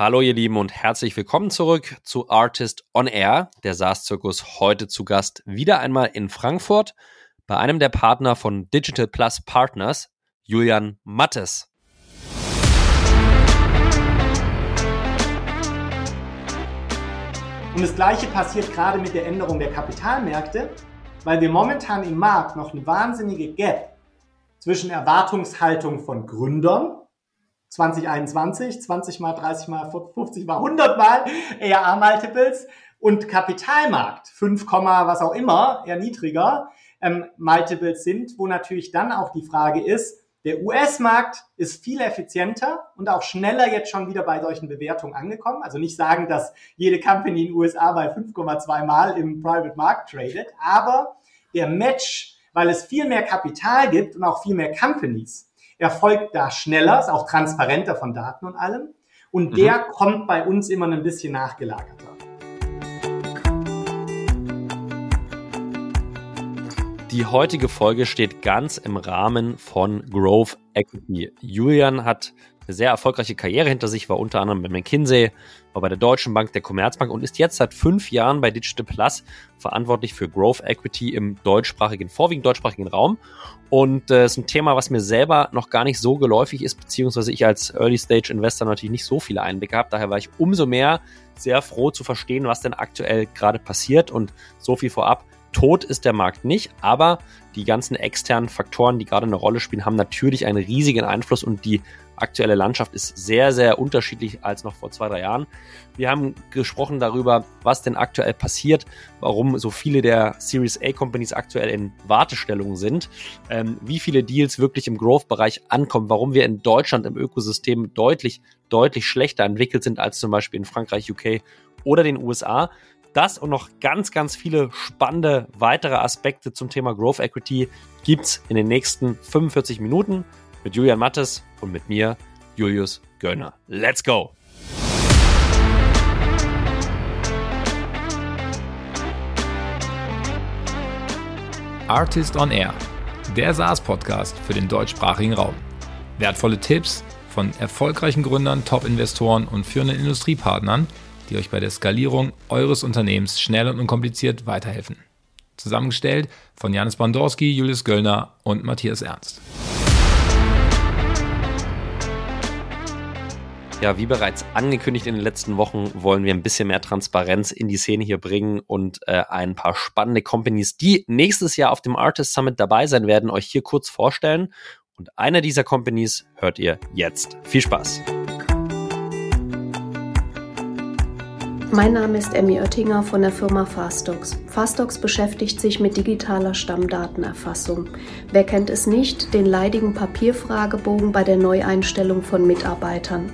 Hallo ihr Lieben und herzlich willkommen zurück zu Artist on Air, der SaaS-Zirkus heute zu Gast wieder einmal in Frankfurt bei einem der Partner von Digital Plus Partners, Julian Mattes. Und das Gleiche passiert gerade mit der Änderung der Kapitalmärkte, weil wir momentan im Markt noch eine wahnsinnige Gap zwischen Erwartungshaltung von Gründern 2021, 20 mal, 30 mal, 50 mal, 100 mal ERA-Multiples und Kapitalmarkt, 5, was auch immer, eher niedriger, ähm, Multiples sind, wo natürlich dann auch die Frage ist, der US-Markt ist viel effizienter und auch schneller jetzt schon wieder bei solchen Bewertungen angekommen. Also nicht sagen, dass jede Company in den USA bei 5,2 Mal im Private Markt tradet, aber der Match, weil es viel mehr Kapital gibt und auch viel mehr Companies, erfolgt da schneller, ist auch transparenter von Daten und allem. Und mhm. der kommt bei uns immer ein bisschen nachgelagerter. Die heutige Folge steht ganz im Rahmen von Growth Equity. Julian hat eine sehr erfolgreiche Karriere hinter sich, war unter anderem bei McKinsey, war bei der Deutschen Bank, der Commerzbank und ist jetzt seit fünf Jahren bei Digital Plus verantwortlich für Growth Equity im deutschsprachigen, vorwiegend deutschsprachigen Raum. Und äh, ist ein Thema, was mir selber noch gar nicht so geläufig ist, beziehungsweise ich als Early Stage Investor natürlich nicht so viele Einblicke habe. Daher war ich umso mehr sehr froh zu verstehen, was denn aktuell gerade passiert und so viel vorab. Tot ist der Markt nicht, aber die ganzen externen Faktoren, die gerade eine Rolle spielen, haben natürlich einen riesigen Einfluss und die aktuelle Landschaft ist sehr, sehr unterschiedlich als noch vor zwei, drei Jahren. Wir haben gesprochen darüber, was denn aktuell passiert, warum so viele der Series A Companies aktuell in Wartestellung sind, ähm, wie viele Deals wirklich im Growth-Bereich ankommen, warum wir in Deutschland im Ökosystem deutlich, deutlich schlechter entwickelt sind als zum Beispiel in Frankreich, UK oder den USA. Das und noch ganz, ganz viele spannende weitere Aspekte zum Thema Growth Equity gibt's in den nächsten 45 Minuten mit Julian Mattes und mit mir, Julius Göllner. Let's go! Artist on Air, der SaaS-Podcast für den deutschsprachigen Raum. Wertvolle Tipps von erfolgreichen Gründern, Top-Investoren und führenden Industriepartnern, die euch bei der Skalierung eures Unternehmens schnell und unkompliziert weiterhelfen. Zusammengestellt von Janis Bandorski, Julius Göllner und Matthias Ernst. Ja, wie bereits angekündigt in den letzten Wochen, wollen wir ein bisschen mehr Transparenz in die Szene hier bringen und äh, ein paar spannende Companies, die nächstes Jahr auf dem Artist Summit dabei sein werden, euch hier kurz vorstellen. Und eine dieser Companies hört ihr jetzt. Viel Spaß! Mein Name ist Emmy Oettinger von der Firma Fastox. Fastox beschäftigt sich mit digitaler Stammdatenerfassung. Wer kennt es nicht, den leidigen Papierfragebogen bei der Neueinstellung von Mitarbeitern.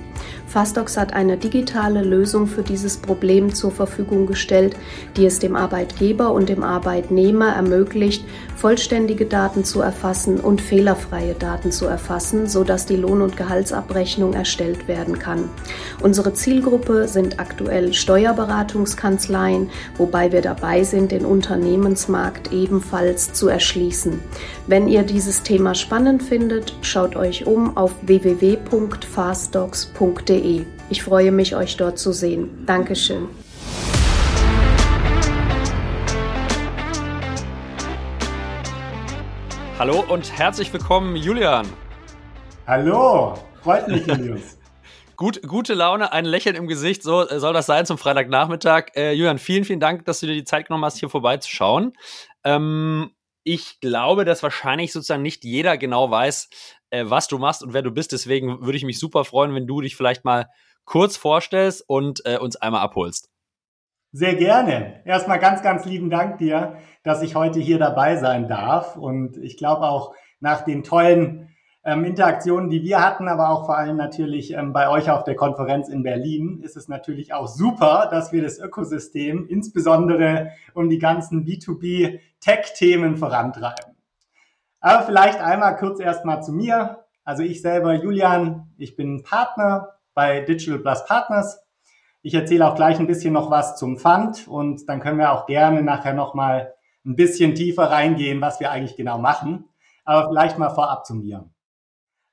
Fastox hat eine digitale Lösung für dieses Problem zur Verfügung gestellt, die es dem Arbeitgeber und dem Arbeitnehmer ermöglicht, vollständige Daten zu erfassen und fehlerfreie Daten zu erfassen, sodass die Lohn- und Gehaltsabrechnung erstellt werden kann. Unsere Zielgruppe sind aktuell Steuerberatungskanzleien, wobei wir dabei sind, den Unternehmensmarkt ebenfalls zu erschließen. Wenn ihr dieses Thema spannend findet, schaut euch um auf www.fastdocs.de www.ftf.de. Ich freue mich, euch dort zu sehen. Dankeschön. Hallo und herzlich willkommen, Julian. Hallo, freut mich, Julius. Gut, gute Laune, ein Lächeln im Gesicht, so soll das sein zum Freitagnachmittag. Äh, Julian, vielen, vielen Dank, dass du dir die Zeit genommen hast, hier vorbeizuschauen. Ähm, ich glaube, dass wahrscheinlich sozusagen nicht jeder genau weiß, äh, was du machst und wer du bist. Deswegen würde ich mich super freuen, wenn du dich vielleicht mal kurz vorstellst und äh, uns einmal abholst. Sehr gerne. Erstmal ganz, ganz lieben Dank dir, dass ich heute hier dabei sein darf. Und ich glaube auch nach den tollen ähm, Interaktionen, die wir hatten, aber auch vor allem natürlich ähm, bei euch auf der Konferenz in Berlin, ist es natürlich auch super, dass wir das Ökosystem insbesondere um die ganzen B2B-Tech-Themen vorantreiben. Aber vielleicht einmal kurz erstmal zu mir. Also ich selber, Julian, ich bin Partner bei Digital Plus Partners. Ich erzähle auch gleich ein bisschen noch was zum Fund und dann können wir auch gerne nachher nochmal ein bisschen tiefer reingehen, was wir eigentlich genau machen. Aber vielleicht mal vorab zu mir.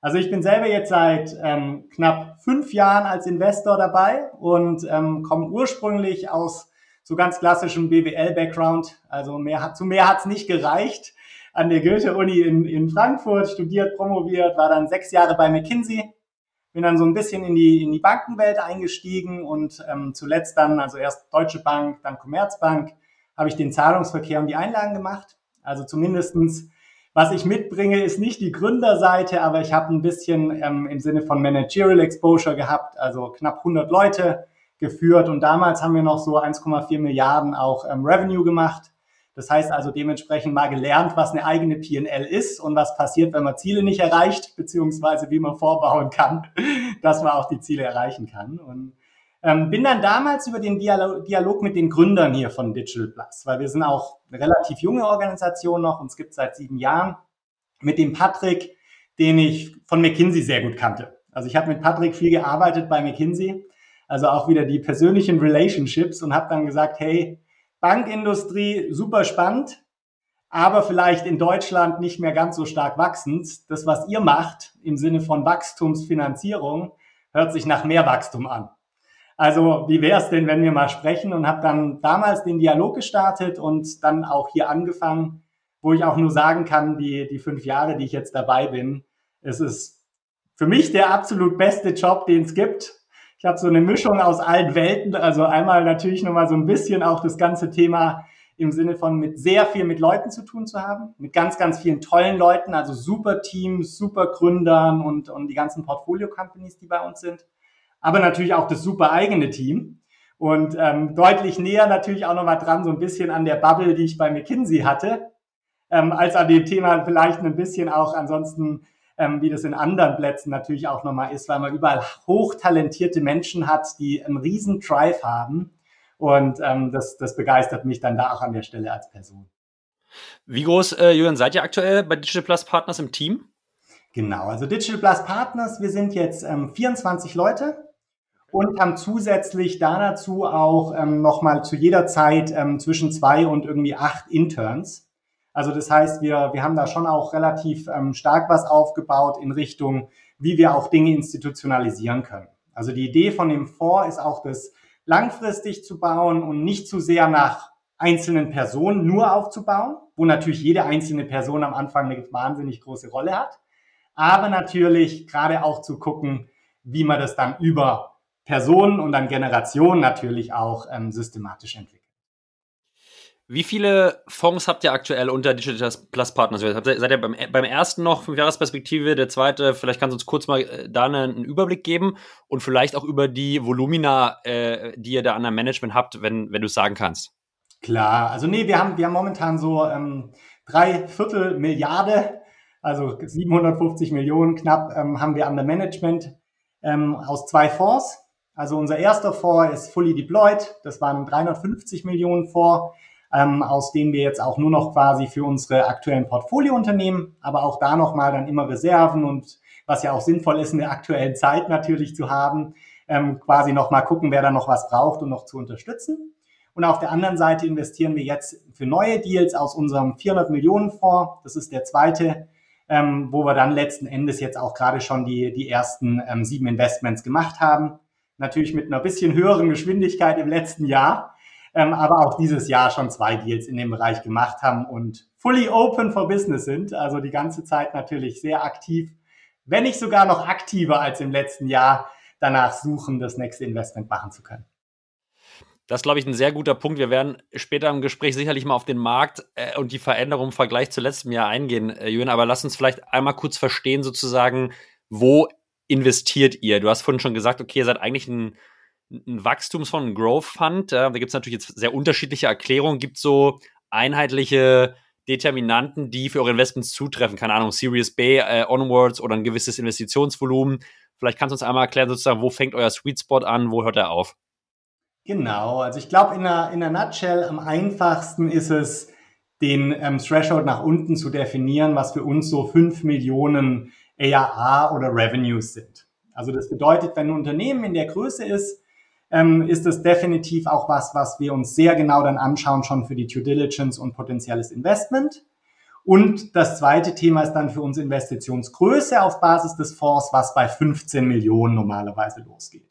Also ich bin selber jetzt seit ähm, knapp fünf Jahren als Investor dabei und ähm, komme ursprünglich aus so ganz klassischem BWL-Background. Also mehr hat, zu mehr hat's nicht gereicht. An der Goethe-Uni in, in Frankfurt studiert, promoviert, war dann sechs Jahre bei McKinsey, bin dann so ein bisschen in die, in die Bankenwelt eingestiegen und ähm, zuletzt dann, also erst Deutsche Bank, dann Commerzbank, habe ich den Zahlungsverkehr und die Einlagen gemacht. Also zumindestens was ich mitbringe, ist nicht die Gründerseite, aber ich habe ein bisschen ähm, im Sinne von Managerial Exposure gehabt, also knapp 100 Leute geführt und damals haben wir noch so 1,4 Milliarden auch ähm, Revenue gemacht. Das heißt also dementsprechend mal gelernt, was eine eigene PNL ist und was passiert, wenn man Ziele nicht erreicht, beziehungsweise wie man vorbauen kann, dass man auch die Ziele erreichen kann. Und ähm, bin dann damals über den Dialog, mit den Gründern hier von Digital Plus, weil wir sind auch eine relativ junge Organisation noch, uns gibt seit sieben Jahren, mit dem Patrick, den ich von McKinsey sehr gut kannte. Also ich habe mit Patrick viel gearbeitet bei McKinsey, also auch wieder die persönlichen Relationships und habe dann gesagt, hey, Bankindustrie super spannend, aber vielleicht in Deutschland nicht mehr ganz so stark wachsend. Das, was ihr macht im Sinne von Wachstumsfinanzierung, hört sich nach mehr Wachstum an. Also wie wäre es denn, wenn wir mal sprechen und habe dann damals den Dialog gestartet und dann auch hier angefangen, wo ich auch nur sagen kann, die, die fünf Jahre, die ich jetzt dabei bin, es ist für mich der absolut beste Job, den es gibt. Ich habe so eine Mischung aus allen Welten, also einmal natürlich nochmal so ein bisschen auch das ganze Thema im Sinne von mit sehr viel mit Leuten zu tun zu haben, mit ganz, ganz vielen tollen Leuten, also super Teams, super Gründern und, und die ganzen Portfolio-Companies, die bei uns sind aber natürlich auch das super eigene Team. Und ähm, deutlich näher natürlich auch nochmal dran, so ein bisschen an der Bubble, die ich bei McKinsey hatte, ähm, als an dem Thema vielleicht ein bisschen auch ansonsten, ähm, wie das in anderen Plätzen natürlich auch nochmal ist, weil man überall hochtalentierte Menschen hat, die einen riesen Drive haben. Und ähm, das, das begeistert mich dann da auch an der Stelle als Person. Wie groß, äh, Julian, seid ihr aktuell bei Digital Plus Partners im Team? Genau, also Digital Plus Partners, wir sind jetzt ähm, 24 Leute und haben zusätzlich da dazu auch ähm, nochmal zu jeder Zeit ähm, zwischen zwei und irgendwie acht Interns. Also das heißt, wir, wir haben da schon auch relativ ähm, stark was aufgebaut in Richtung, wie wir auch Dinge institutionalisieren können. Also die Idee von dem Fonds ist auch, das langfristig zu bauen und nicht zu sehr nach einzelnen Personen nur aufzubauen, wo natürlich jede einzelne Person am Anfang eine wahnsinnig große Rolle hat, aber natürlich gerade auch zu gucken, wie man das dann über Personen und dann Generationen natürlich auch ähm, systematisch entwickeln. Wie viele Fonds habt ihr aktuell unter Digital Plus Partners? Seid ihr beim, beim ersten noch fünf Jahresperspektive, der zweite, vielleicht kannst du uns kurz mal äh, da einen Überblick geben und vielleicht auch über die Volumina, äh, die ihr da an der Management habt, wenn, wenn du es sagen kannst. Klar, also nee, wir haben, wir haben momentan so ähm, drei Viertel Milliarde, also 750 Millionen knapp, ähm, haben wir an der Management ähm, aus zwei Fonds. Also unser erster Fonds ist fully deployed. Das waren 350 Millionen Fonds, ähm, aus denen wir jetzt auch nur noch quasi für unsere aktuellen Portfoliounternehmen, aber auch da nochmal dann immer Reserven und was ja auch sinnvoll ist in der aktuellen Zeit natürlich zu haben, ähm, quasi nochmal gucken, wer da noch was braucht und noch zu unterstützen. Und auf der anderen Seite investieren wir jetzt für neue Deals aus unserem 400 Millionen Fonds. Das ist der zweite, ähm, wo wir dann letzten Endes jetzt auch gerade schon die, die ersten ähm, sieben Investments gemacht haben natürlich mit einer bisschen höheren Geschwindigkeit im letzten Jahr, ähm, aber auch dieses Jahr schon zwei Deals in dem Bereich gemacht haben und fully open for business sind, also die ganze Zeit natürlich sehr aktiv, wenn nicht sogar noch aktiver als im letzten Jahr danach suchen, das nächste Investment machen zu können. Das ist, glaube ich, ein sehr guter Punkt. Wir werden später im Gespräch sicherlich mal auf den Markt äh, und die Veränderung im Vergleich zu letztem Jahr eingehen, äh, Jürgen. Aber lass uns vielleicht einmal kurz verstehen, sozusagen, wo investiert ihr? Du hast vorhin schon gesagt, okay, ihr seid eigentlich ein, ein Wachstumsfonds, ein Growth Fund. da gibt es natürlich jetzt sehr unterschiedliche Erklärungen. Gibt so einheitliche Determinanten, die für eure Investments zutreffen? Keine Ahnung, Series B, äh, Onwards oder ein gewisses Investitionsvolumen. Vielleicht kannst du uns einmal erklären, sozusagen, wo fängt euer Sweet Spot an, wo hört er auf? Genau, also ich glaube, in der, in der Nutshell am einfachsten ist es, den ähm, Threshold nach unten zu definieren, was für uns so fünf Millionen ARR oder Revenues sind. Also das bedeutet, wenn ein Unternehmen in der Größe ist, ähm, ist das definitiv auch was, was wir uns sehr genau dann anschauen, schon für die Due Diligence und potenzielles Investment. Und das zweite Thema ist dann für uns Investitionsgröße auf Basis des Fonds, was bei 15 Millionen normalerweise losgeht.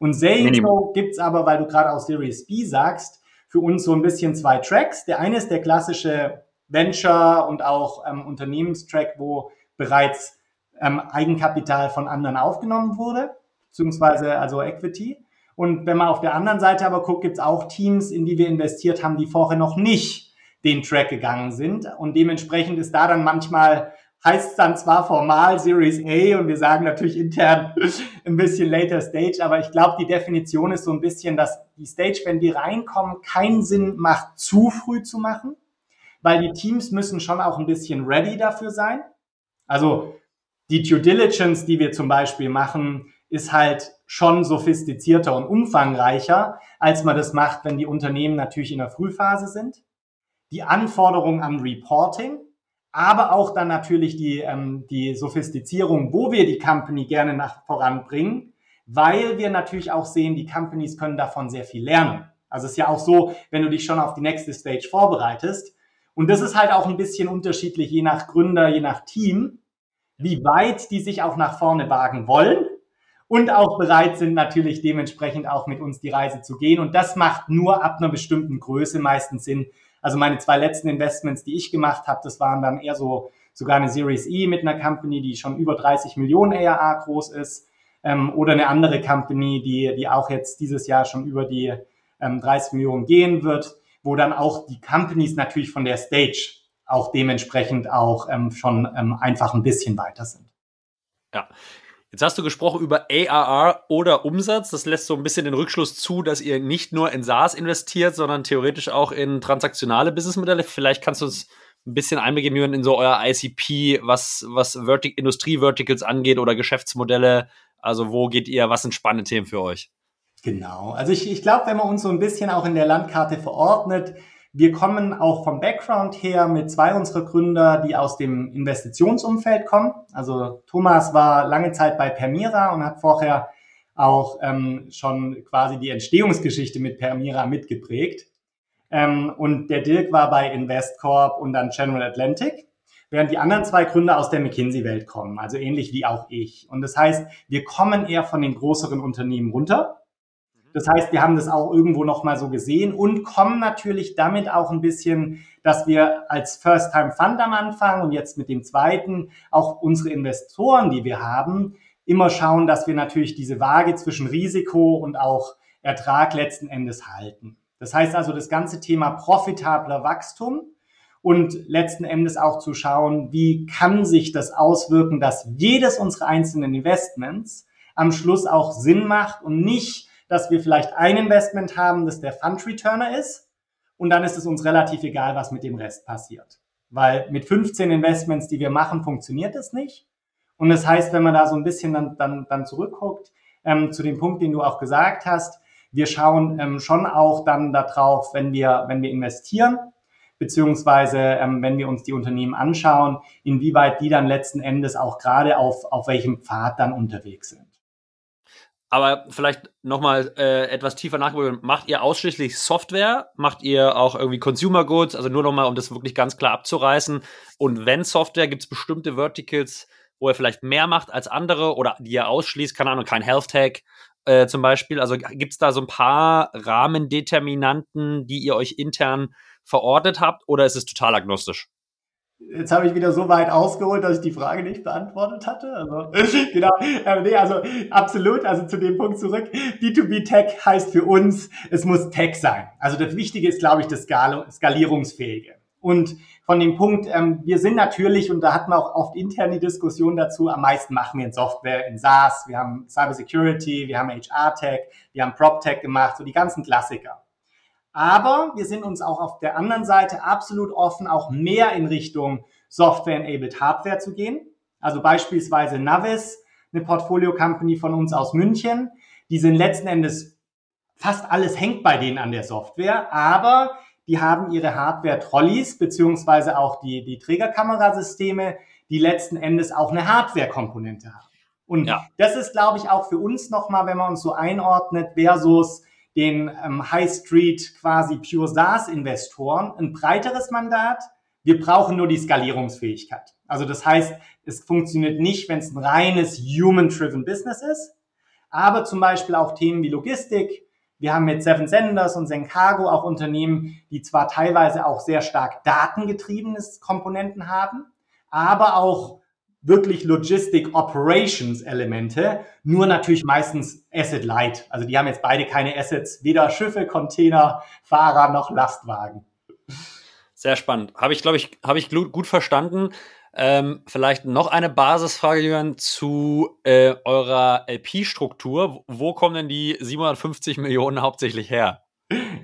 Und Saying gibt's aber, weil du gerade aus Series B sagst, für uns so ein bisschen zwei Tracks. Der eine ist der klassische Venture und auch ähm, Unternehmenstrack, wo bereits ähm, Eigenkapital von anderen aufgenommen wurde, beziehungsweise also Equity. Und wenn man auf der anderen Seite aber guckt, gibt's auch Teams, in die wir investiert haben, die vorher noch nicht den Track gegangen sind. Und dementsprechend ist da dann manchmal heißt es dann zwar formal Series A und wir sagen natürlich intern ein bisschen later Stage, aber ich glaube, die Definition ist so ein bisschen, dass die Stage, wenn die reinkommen, keinen Sinn macht, zu früh zu machen, weil die Teams müssen schon auch ein bisschen ready dafür sein. Also die Due Diligence, die wir zum Beispiel machen, ist halt schon sophistizierter und umfangreicher, als man das macht, wenn die Unternehmen natürlich in der Frühphase sind. Die Anforderungen an Reporting, aber auch dann natürlich die, ähm, die Sophistizierung, wo wir die Company gerne nach voranbringen, weil wir natürlich auch sehen, die Companies können davon sehr viel lernen. Also es ist ja auch so, wenn du dich schon auf die nächste Stage vorbereitest. Und das ist halt auch ein bisschen unterschiedlich, je nach Gründer, je nach Team, wie weit die sich auch nach vorne wagen wollen und auch bereit sind, natürlich dementsprechend auch mit uns die Reise zu gehen. Und das macht nur ab einer bestimmten Größe meistens Sinn, also meine zwei letzten Investments, die ich gemacht habe, das waren dann eher so sogar eine Series E mit einer Company, die schon über 30 Millionen ARA groß ist, ähm, oder eine andere Company, die, die auch jetzt dieses Jahr schon über die ähm, 30 Millionen gehen wird, wo dann auch die Companies natürlich von der Stage auch dementsprechend auch ähm, schon ähm, einfach ein bisschen weiter sind. Ja, Jetzt hast du gesprochen über ARR oder Umsatz. Das lässt so ein bisschen den Rückschluss zu, dass ihr nicht nur in SaaS investiert, sondern theoretisch auch in transaktionale Businessmodelle. Vielleicht kannst du uns ein bisschen Einblick geben in so euer ICP, was, was Vertic Industrie-Verticals angeht oder Geschäftsmodelle. Also wo geht ihr? Was sind spannende Themen für euch? Genau. Also ich, ich glaube, wenn man uns so ein bisschen auch in der Landkarte verordnet, wir kommen auch vom Background her mit zwei unserer Gründer, die aus dem Investitionsumfeld kommen. Also Thomas war lange Zeit bei Permira und hat vorher auch ähm, schon quasi die Entstehungsgeschichte mit Permira mitgeprägt. Ähm, und der Dirk war bei Investcorp und dann General Atlantic, während die anderen zwei Gründer aus der McKinsey-Welt kommen, also ähnlich wie auch ich. Und das heißt, wir kommen eher von den größeren Unternehmen runter das heißt, wir haben das auch irgendwo nochmal so gesehen und kommen natürlich damit auch ein bisschen, dass wir als First-Time-Fund am Anfang und jetzt mit dem zweiten auch unsere Investoren, die wir haben, immer schauen, dass wir natürlich diese Waage zwischen Risiko und auch Ertrag letzten Endes halten. Das heißt also, das ganze Thema profitabler Wachstum und letzten Endes auch zu schauen, wie kann sich das auswirken, dass jedes unserer einzelnen Investments am Schluss auch Sinn macht und nicht dass wir vielleicht ein Investment haben, das der Fund Returner ist. Und dann ist es uns relativ egal, was mit dem Rest passiert. Weil mit 15 Investments, die wir machen, funktioniert es nicht. Und das heißt, wenn man da so ein bisschen dann, dann, dann zurückguckt, ähm, zu dem Punkt, den du auch gesagt hast, wir schauen ähm, schon auch dann darauf, wenn wir, wenn wir investieren, beziehungsweise ähm, wenn wir uns die Unternehmen anschauen, inwieweit die dann letzten Endes auch gerade auf, auf welchem Pfad dann unterwegs sind. Aber vielleicht nochmal äh, etwas tiefer nachgucken. Macht ihr ausschließlich Software? Macht ihr auch irgendwie Consumer Goods? Also nur nochmal, um das wirklich ganz klar abzureißen. Und wenn Software, gibt es bestimmte Verticals, wo ihr vielleicht mehr macht als andere oder die ihr ausschließt? Keine Ahnung, kein Health Tech äh, zum Beispiel. Also gibt es da so ein paar Rahmendeterminanten, die ihr euch intern verordnet habt oder ist es total agnostisch? Jetzt habe ich wieder so weit ausgeholt, dass ich die Frage nicht beantwortet hatte. Also, genau. Äh, nee, also absolut, also zu dem Punkt zurück. B2B Tech heißt für uns, es muss Tech sein. Also das Wichtige ist, glaube ich, das Skalierungsfähige. Und von dem Punkt, ähm, wir sind natürlich, und da hatten wir auch oft interne Diskussionen dazu, am meisten machen wir in Software, in SaaS, wir haben Cybersecurity, wir haben HR-Tech, wir haben PropTech gemacht, so die ganzen Klassiker. Aber wir sind uns auch auf der anderen Seite absolut offen, auch mehr in Richtung Software-enabled Hardware zu gehen. Also beispielsweise Navis, eine Portfolio-Company von uns aus München. Die sind letzten Endes, fast alles hängt bei denen an der Software, aber die haben ihre Hardware-Trolleys beziehungsweise auch die, die Trägerkamerasysteme, die letzten Endes auch eine Hardware-Komponente haben. Und ja. das ist, glaube ich, auch für uns nochmal, wenn man uns so einordnet, versus den ähm, High Street quasi Pure SaaS Investoren ein breiteres Mandat. Wir brauchen nur die Skalierungsfähigkeit. Also das heißt, es funktioniert nicht, wenn es ein reines Human-Driven Business ist, aber zum Beispiel auch Themen wie Logistik. Wir haben mit Seven Senders und Zencargo auch Unternehmen, die zwar teilweise auch sehr stark datengetriebene Komponenten haben, aber auch wirklich Logistic Operations Elemente, nur natürlich meistens Asset Light. Also die haben jetzt beide keine Assets, weder Schiffe, Container, Fahrer noch Lastwagen. Sehr spannend. Habe ich, glaube ich, habe ich gut verstanden. Ähm, vielleicht noch eine Basisfrage, Jürgen, zu äh, eurer LP-Struktur. Wo kommen denn die 750 Millionen hauptsächlich her?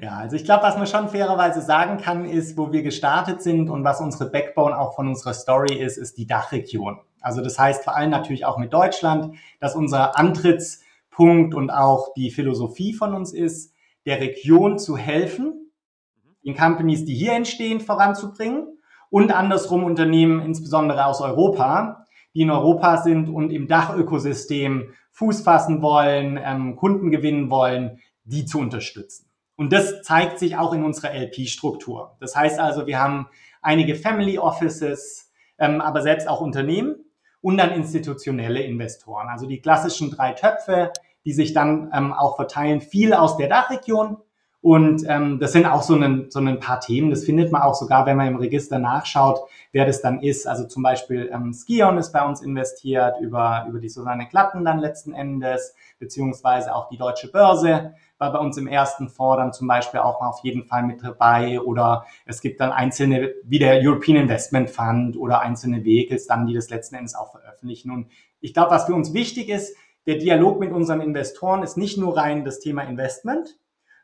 Ja, also ich glaube, was man schon fairerweise sagen kann, ist, wo wir gestartet sind und was unsere Backbone auch von unserer Story ist, ist die Dachregion. Also das heißt vor allem natürlich auch mit Deutschland, dass unser Antrittspunkt und auch die Philosophie von uns ist, der Region zu helfen, den Companies, die hier entstehen, voranzubringen und andersrum Unternehmen, insbesondere aus Europa, die in Europa sind und im Dachökosystem Fuß fassen wollen, ähm, Kunden gewinnen wollen, die zu unterstützen. Und das zeigt sich auch in unserer LP-Struktur. Das heißt also, wir haben einige Family Offices, ähm, aber selbst auch Unternehmen und dann institutionelle Investoren. Also die klassischen drei Töpfe, die sich dann ähm, auch verteilen, viel aus der Dachregion. Und ähm, das sind auch so ein, so ein paar Themen. Das findet man auch sogar, wenn man im Register nachschaut, wer das dann ist. Also zum Beispiel ähm, Skion ist bei uns investiert, über, über die Susanne Glatten dann letzten Endes, beziehungsweise auch die Deutsche Börse war bei uns im ersten Fonds dann zum Beispiel auch mal auf jeden Fall mit dabei oder es gibt dann einzelne, wie der European Investment Fund oder einzelne Vehicles dann, die das letzten Endes auch veröffentlichen. Und ich glaube, was für uns wichtig ist, der Dialog mit unseren Investoren ist nicht nur rein das Thema Investment,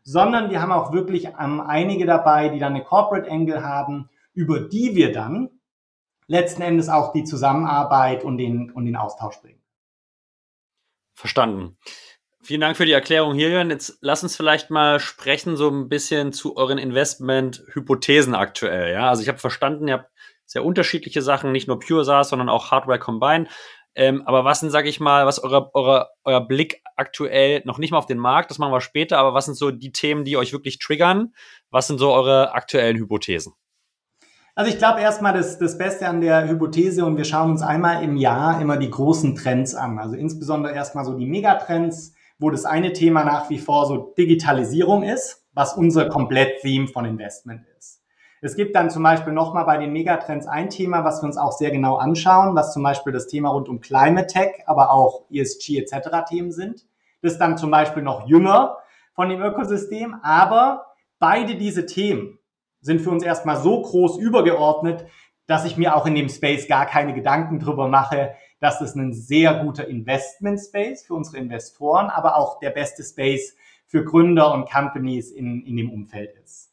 sondern wir haben auch wirklich ähm, einige dabei, die dann eine Corporate Angle haben, über die wir dann letzten Endes auch die Zusammenarbeit und den, und den Austausch bringen. Verstanden. Vielen Dank für die Erklärung hier. Jetzt lass uns vielleicht mal sprechen so ein bisschen zu euren Investment-Hypothesen aktuell. Ja, also ich habe verstanden, ihr habt sehr unterschiedliche Sachen, nicht nur Pure SaaS, sondern auch Hardware Combine. Ähm, aber was sind, sage ich mal, was eure, eure, euer Blick aktuell noch nicht mal auf den Markt, das machen wir später, aber was sind so die Themen, die euch wirklich triggern? Was sind so eure aktuellen Hypothesen? Also ich glaube erstmal das, das Beste an der Hypothese und wir schauen uns einmal im Jahr immer die großen Trends an. Also insbesondere erstmal so die Megatrends, wo das eine Thema nach wie vor so Digitalisierung ist, was unser Komplett-Theme von Investment ist. Es gibt dann zum Beispiel nochmal bei den Megatrends ein Thema, was wir uns auch sehr genau anschauen, was zum Beispiel das Thema rund um Climate Tech, aber auch ESG etc. Themen sind. Das ist dann zum Beispiel noch jünger von dem Ökosystem, aber beide diese Themen sind für uns erstmal so groß übergeordnet, dass ich mir auch in dem Space gar keine Gedanken drüber mache, dass es ein sehr guter Investment Space für unsere Investoren, aber auch der beste Space für Gründer und Companies in, in dem Umfeld ist.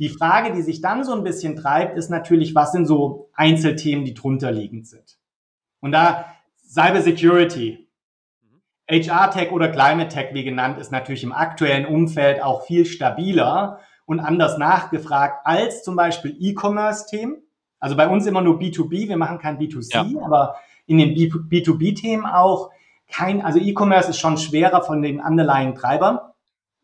Die Frage, die sich dann so ein bisschen treibt, ist natürlich, was sind so Einzelthemen, die drunter liegend sind? Und da Cyber Security, HR Tech oder Climate Tech, wie genannt, ist natürlich im aktuellen Umfeld auch viel stabiler und anders nachgefragt als zum Beispiel E-Commerce-Themen. Also bei uns immer nur B2B, wir machen kein B2C, ja. aber in den B2B-Themen auch kein, also E-Commerce ist schon schwerer von den underlying Treibern.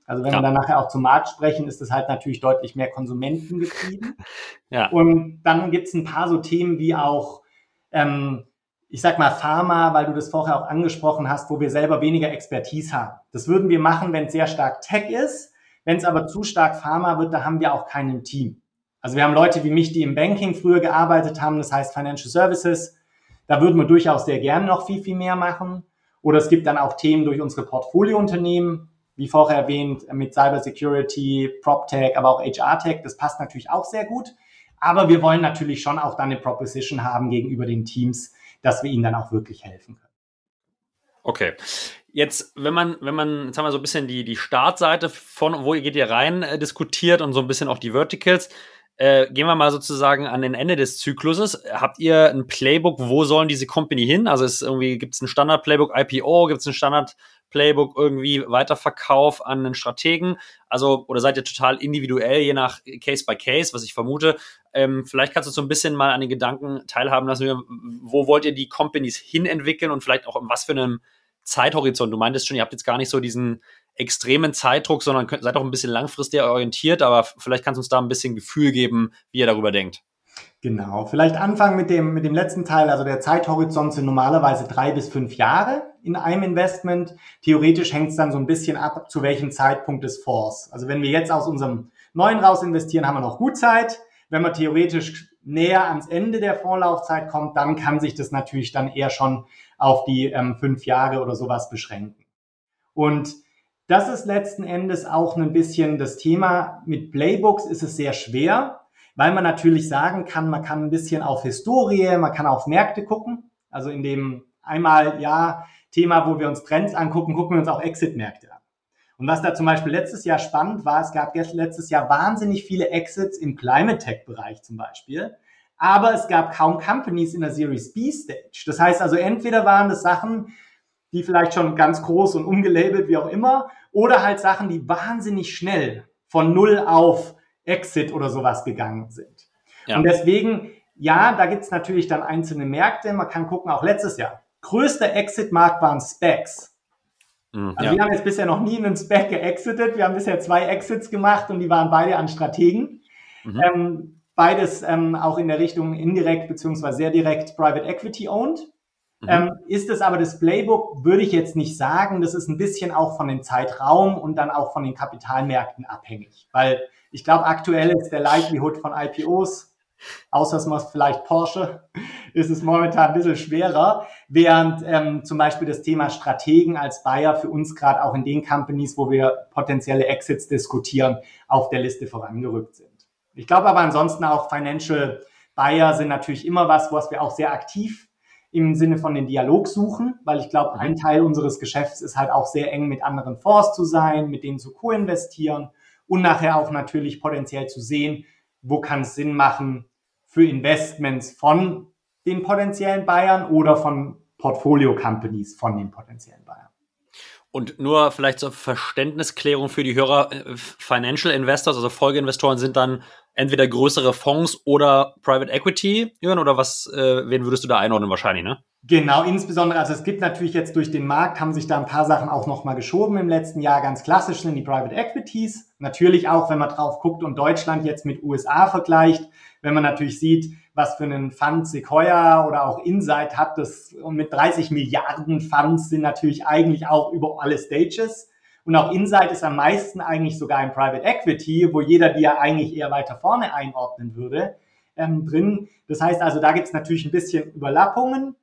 Also wenn ja. wir dann nachher auch zum Markt sprechen, ist es halt natürlich deutlich mehr Konsumenten getrieben. ja. Und dann gibt es ein paar so Themen wie auch, ähm, ich sag mal Pharma, weil du das vorher auch angesprochen hast, wo wir selber weniger Expertise haben. Das würden wir machen, wenn es sehr stark Tech ist. Wenn es aber zu stark Pharma wird, da haben wir auch keinen Team. Also wir haben Leute wie mich, die im Banking früher gearbeitet haben, das heißt Financial Services, da würden wir durchaus sehr gerne noch viel, viel mehr machen. Oder es gibt dann auch Themen durch unsere Portfoliounternehmen, wie vorher erwähnt, mit Cyber Security, PropTech, aber auch HR-Tech. Das passt natürlich auch sehr gut. Aber wir wollen natürlich schon auch dann eine Proposition haben gegenüber den Teams, dass wir ihnen dann auch wirklich helfen können. Okay. Jetzt, wenn man, wenn man, jetzt haben wir so ein bisschen die, die Startseite von, wo ihr geht ihr rein, äh, diskutiert und so ein bisschen auch die Verticals. Äh, gehen wir mal sozusagen an den Ende des Zykluses. Habt ihr ein Playbook, wo sollen diese Company hin? Also ist irgendwie, gibt es ein Standard-Playbook IPO, gibt es ein Standard-Playbook irgendwie Weiterverkauf an einen Strategen? Also, oder seid ihr total individuell, je nach Case by Case, was ich vermute? Ähm, vielleicht kannst du so ein bisschen mal an den Gedanken teilhaben lassen, wo wollt ihr die Companies hinentwickeln und vielleicht auch in was für einem Zeithorizont? Du meintest schon, ihr habt jetzt gar nicht so diesen extremen Zeitdruck, sondern könnt, seid auch ein bisschen langfristig orientiert, aber vielleicht kannst du uns da ein bisschen Gefühl geben, wie ihr darüber denkt. Genau, vielleicht anfangen mit dem, mit dem letzten Teil. Also der Zeithorizont sind normalerweise drei bis fünf Jahre in einem Investment. Theoretisch hängt es dann so ein bisschen ab, zu welchem Zeitpunkt des Fonds. Also wenn wir jetzt aus unserem neuen raus investieren, haben wir noch gut Zeit. Wenn man theoretisch näher ans Ende der Vorlaufzeit kommt, dann kann sich das natürlich dann eher schon auf die ähm, fünf Jahre oder sowas beschränken. Und das ist letzten Endes auch ein bisschen das Thema. Mit Playbooks ist es sehr schwer, weil man natürlich sagen kann, man kann ein bisschen auf Historie, man kann auf Märkte gucken. Also in dem einmal ja Thema, wo wir uns Trends angucken, gucken wir uns auch Exit-Märkte an. Und was da zum Beispiel letztes Jahr spannend war, es gab letztes Jahr wahnsinnig viele Exits im Climate Tech Bereich zum Beispiel. Aber es gab kaum Companies in der Series B Stage. Das heißt also, entweder waren das Sachen, die vielleicht schon ganz groß und umgelabelt, wie auch immer, oder halt Sachen, die wahnsinnig schnell von Null auf Exit oder sowas gegangen sind. Ja. Und deswegen, ja, da gibt's natürlich dann einzelne Märkte. Man kann gucken, auch letztes Jahr. Größter Exit-Markt waren Specs. Mhm, also ja. wir haben jetzt bisher noch nie einen Spec geexitet. Wir haben bisher zwei Exits gemacht und die waren beide an Strategen. Mhm. Ähm, beides ähm, auch in der Richtung indirekt beziehungsweise sehr direkt Private Equity owned. Mhm. Ähm, ist es aber das Playbook, würde ich jetzt nicht sagen. Das ist ein bisschen auch von dem Zeitraum und dann auch von den Kapitalmärkten abhängig. Weil ich glaube, aktuell ist der Likelihood von IPOs, außer es macht vielleicht Porsche, ist es momentan ein bisschen schwerer. Während ähm, zum Beispiel das Thema Strategen als Buyer für uns gerade auch in den Companies, wo wir potenzielle Exits diskutieren, auf der Liste vorangerückt sind. Ich glaube aber ansonsten auch Financial Buyer sind natürlich immer was, was wir auch sehr aktiv im Sinne von den Dialog suchen, weil ich glaube, ein Teil unseres Geschäfts ist halt auch sehr eng mit anderen Fonds zu sein, mit denen zu co-investieren und nachher auch natürlich potenziell zu sehen, wo kann es Sinn machen für Investments von den potenziellen Bayern oder von Portfolio-Companies von den potenziellen Bayern. Und nur vielleicht zur Verständnisklärung für die Hörer, äh, Financial Investors, also Folgeinvestoren sind dann entweder größere Fonds oder Private Equity, Jürgen, oder was, äh, wen würdest du da einordnen wahrscheinlich, ne? Genau, insbesondere, also es gibt natürlich jetzt durch den Markt, haben sich da ein paar Sachen auch nochmal geschoben im letzten Jahr. Ganz klassisch sind die Private Equities. Natürlich auch, wenn man drauf guckt und Deutschland jetzt mit USA vergleicht, wenn man natürlich sieht, was für einen Fund Sequoia oder auch Insight hat, das und mit 30 Milliarden Funds sind natürlich eigentlich auch über alle Stages. Und auch Insight ist am meisten eigentlich sogar im Private Equity, wo jeder die ja eigentlich eher weiter vorne einordnen würde, ähm, drin. Das heißt also, da gibt es natürlich ein bisschen Überlappungen.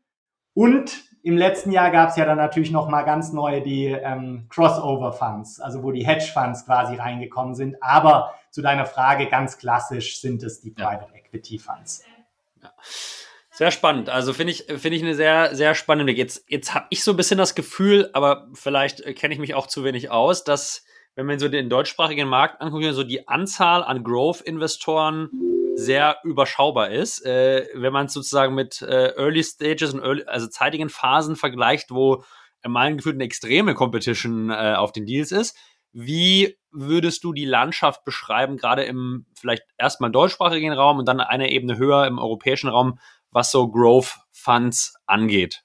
Und im letzten Jahr gab es ja dann natürlich noch mal ganz neue die ähm, Crossover Funds, also wo die Hedge Funds quasi reingekommen sind. Aber zu deiner Frage ganz klassisch sind es die Private ja. Equity Funds. Ja. Sehr spannend. Also finde ich, finde ich eine sehr, sehr spannende. Jetzt, jetzt habe ich so ein bisschen das Gefühl, aber vielleicht äh, kenne ich mich auch zu wenig aus, dass, wenn man so den deutschsprachigen Markt anguckt, so die Anzahl an Growth-Investoren sehr überschaubar ist. Äh, wenn man es sozusagen mit äh, Early Stages und early, also zeitigen Phasen vergleicht, wo in meinem Gefühl eine extreme Competition äh, auf den Deals ist. Wie würdest du die Landschaft beschreiben, gerade im vielleicht erstmal deutschsprachigen Raum und dann eine Ebene höher im europäischen Raum, was so Growth Funds angeht?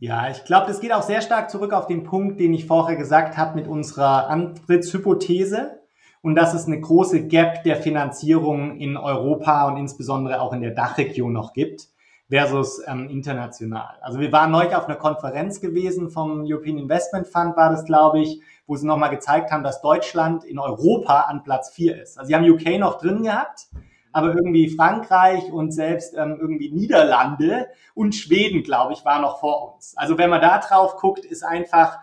Ja, ich glaube, das geht auch sehr stark zurück auf den Punkt, den ich vorher gesagt habe mit unserer Antrittshypothese. Und dass es eine große Gap der Finanzierung in Europa und insbesondere auch in der Dachregion noch gibt versus ähm, international. Also wir waren neulich auf einer Konferenz gewesen vom European Investment Fund, war das, glaube ich, wo sie nochmal gezeigt haben, dass Deutschland in Europa an Platz vier ist. Also sie haben UK noch drin gehabt, aber irgendwie Frankreich und selbst ähm, irgendwie Niederlande und Schweden, glaube ich, war noch vor uns. Also wenn man da drauf guckt, ist einfach,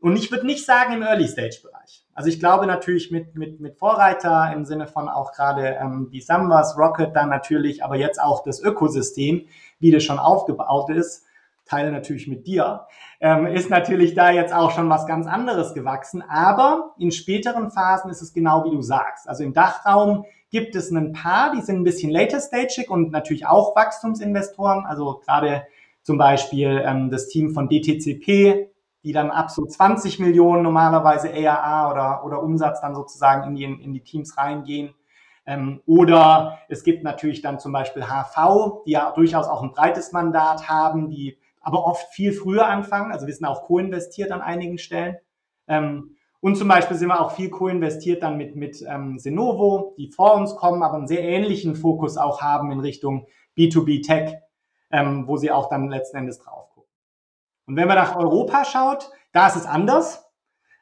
und ich würde nicht sagen im Early-Stage-Bereich. Also ich glaube natürlich mit, mit, mit Vorreiter im Sinne von auch gerade ähm, die Sambas, Rocket dann natürlich, aber jetzt auch das Ökosystem, wie das schon aufgebaut ist, teile natürlich mit dir, ähm, ist natürlich da jetzt auch schon was ganz anderes gewachsen. Aber in späteren Phasen ist es genau wie du sagst. Also im Dachraum gibt es ein paar, die sind ein bisschen later stagig und natürlich auch Wachstumsinvestoren. Also gerade zum Beispiel ähm, das Team von DTCP, die dann ab so 20 Millionen normalerweise ARA oder, oder Umsatz dann sozusagen in die, in die Teams reingehen. Ähm, oder es gibt natürlich dann zum Beispiel HV, die ja durchaus auch ein breites Mandat haben, die aber oft viel früher anfangen. Also wir sind auch co-investiert an einigen Stellen. Ähm, Und zum Beispiel sind wir auch viel co-investiert dann mit, mit ähm, Senovo, die vor uns kommen, aber einen sehr ähnlichen Fokus auch haben in Richtung B2B Tech, ähm, wo sie auch dann letzten Endes drauf gucken. Und wenn man nach Europa schaut, da ist es anders.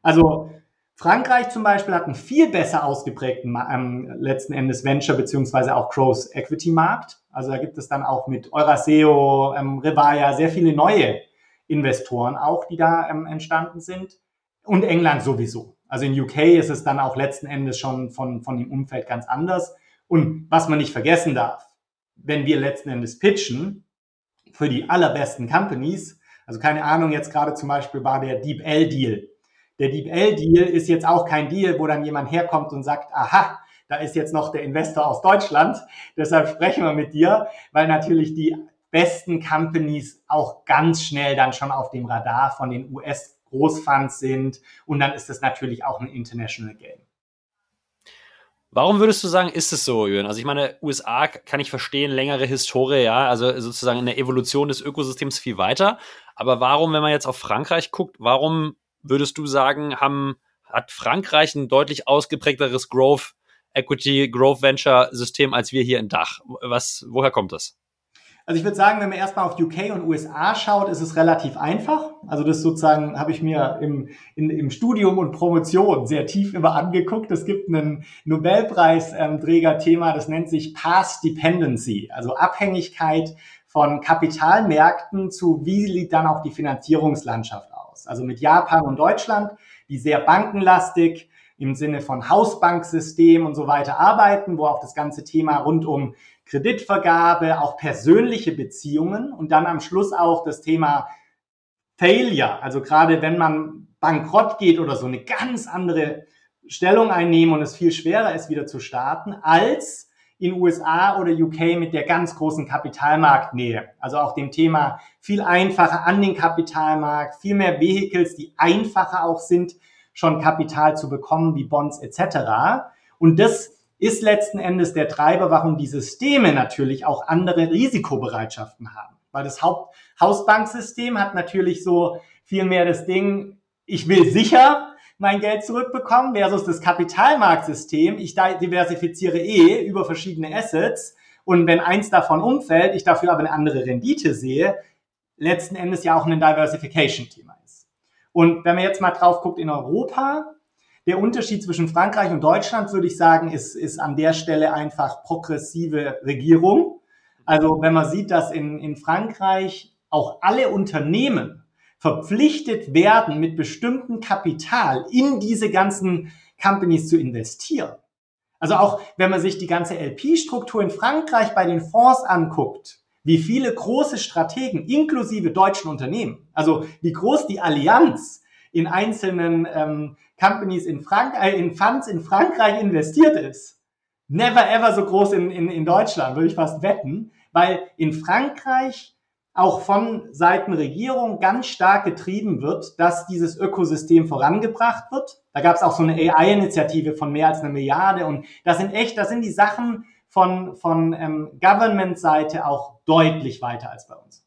Also Frankreich zum Beispiel hat einen viel besser ausgeprägten ähm, letzten Endes Venture beziehungsweise auch Growth Equity Markt. Also da gibt es dann auch mit Euraseo, ähm, Revaya sehr viele neue Investoren auch, die da ähm, entstanden sind. Und England sowieso. Also in UK ist es dann auch letzten Endes schon von, von dem Umfeld ganz anders. Und was man nicht vergessen darf, wenn wir letzten Endes pitchen für die allerbesten Companies, also keine Ahnung, jetzt gerade zum Beispiel war der Deep L Deal. Der Deep L Deal ist jetzt auch kein Deal, wo dann jemand herkommt und sagt, aha, da ist jetzt noch der Investor aus Deutschland, deshalb sprechen wir mit dir, weil natürlich die besten Companies auch ganz schnell dann schon auf dem Radar von den US-Großfunds sind und dann ist es natürlich auch ein International Game. Warum würdest du sagen, ist es so, Jürgen? Also ich meine, USA kann ich verstehen, längere Historie, ja, also sozusagen in der Evolution des Ökosystems viel weiter. Aber warum, wenn man jetzt auf Frankreich guckt, warum würdest du sagen, haben, hat Frankreich ein deutlich ausgeprägteres Growth Equity, Growth Venture System als wir hier in Dach? Was, woher kommt das? Also ich würde sagen, wenn man erstmal auf UK und USA schaut, ist es relativ einfach. Also das sozusagen habe ich mir im, in, im Studium und Promotion sehr tief immer angeguckt. Es gibt einen Nobelpreisträger-Thema, das nennt sich Path Dependency, also Abhängigkeit von Kapitalmärkten zu, wie sieht dann auch die Finanzierungslandschaft aus. Also mit Japan und Deutschland, die sehr bankenlastig im Sinne von Hausbanksystem und so weiter arbeiten, wo auch das ganze Thema rund um Kreditvergabe, auch persönliche Beziehungen und dann am Schluss auch das Thema Failure. Also gerade wenn man bankrott geht oder so eine ganz andere Stellung einnehmen und es viel schwerer ist, wieder zu starten, als in USA oder UK mit der ganz großen Kapitalmarktnähe. Also auch dem Thema viel einfacher an den Kapitalmarkt, viel mehr Vehicles, die einfacher auch sind, schon Kapital zu bekommen, wie Bonds etc. Und das ist letzten Endes der Treiber, warum die Systeme natürlich auch andere Risikobereitschaften haben. Weil das Haupt Hausbanksystem hat natürlich so viel mehr das Ding, ich will sicher mein Geld zurückbekommen versus das Kapitalmarktsystem. Ich diversifiziere eh über verschiedene Assets und wenn eins davon umfällt, ich dafür aber eine andere Rendite sehe, letzten Endes ja auch ein Diversification-Thema ist. Und wenn man jetzt mal drauf guckt in Europa, der Unterschied zwischen Frankreich und Deutschland, würde ich sagen, ist, ist an der Stelle einfach progressive Regierung. Also wenn man sieht, dass in, in Frankreich auch alle Unternehmen verpflichtet werden, mit bestimmtem Kapital in diese ganzen Companies zu investieren. Also auch wenn man sich die ganze LP-Struktur in Frankreich bei den Fonds anguckt, wie viele große Strategen inklusive deutschen Unternehmen, also wie groß die Allianz in einzelnen ähm, Companies in, Frank äh, in Funds in Frankreich investiert ist. Never ever so groß in, in, in Deutschland, würde ich fast wetten, weil in Frankreich auch von Seiten Regierung ganz stark getrieben wird, dass dieses Ökosystem vorangebracht wird. Da gab es auch so eine AI-Initiative von mehr als einer Milliarde und das sind echt, das sind die Sachen von, von ähm, Government-Seite auch deutlich weiter als bei uns.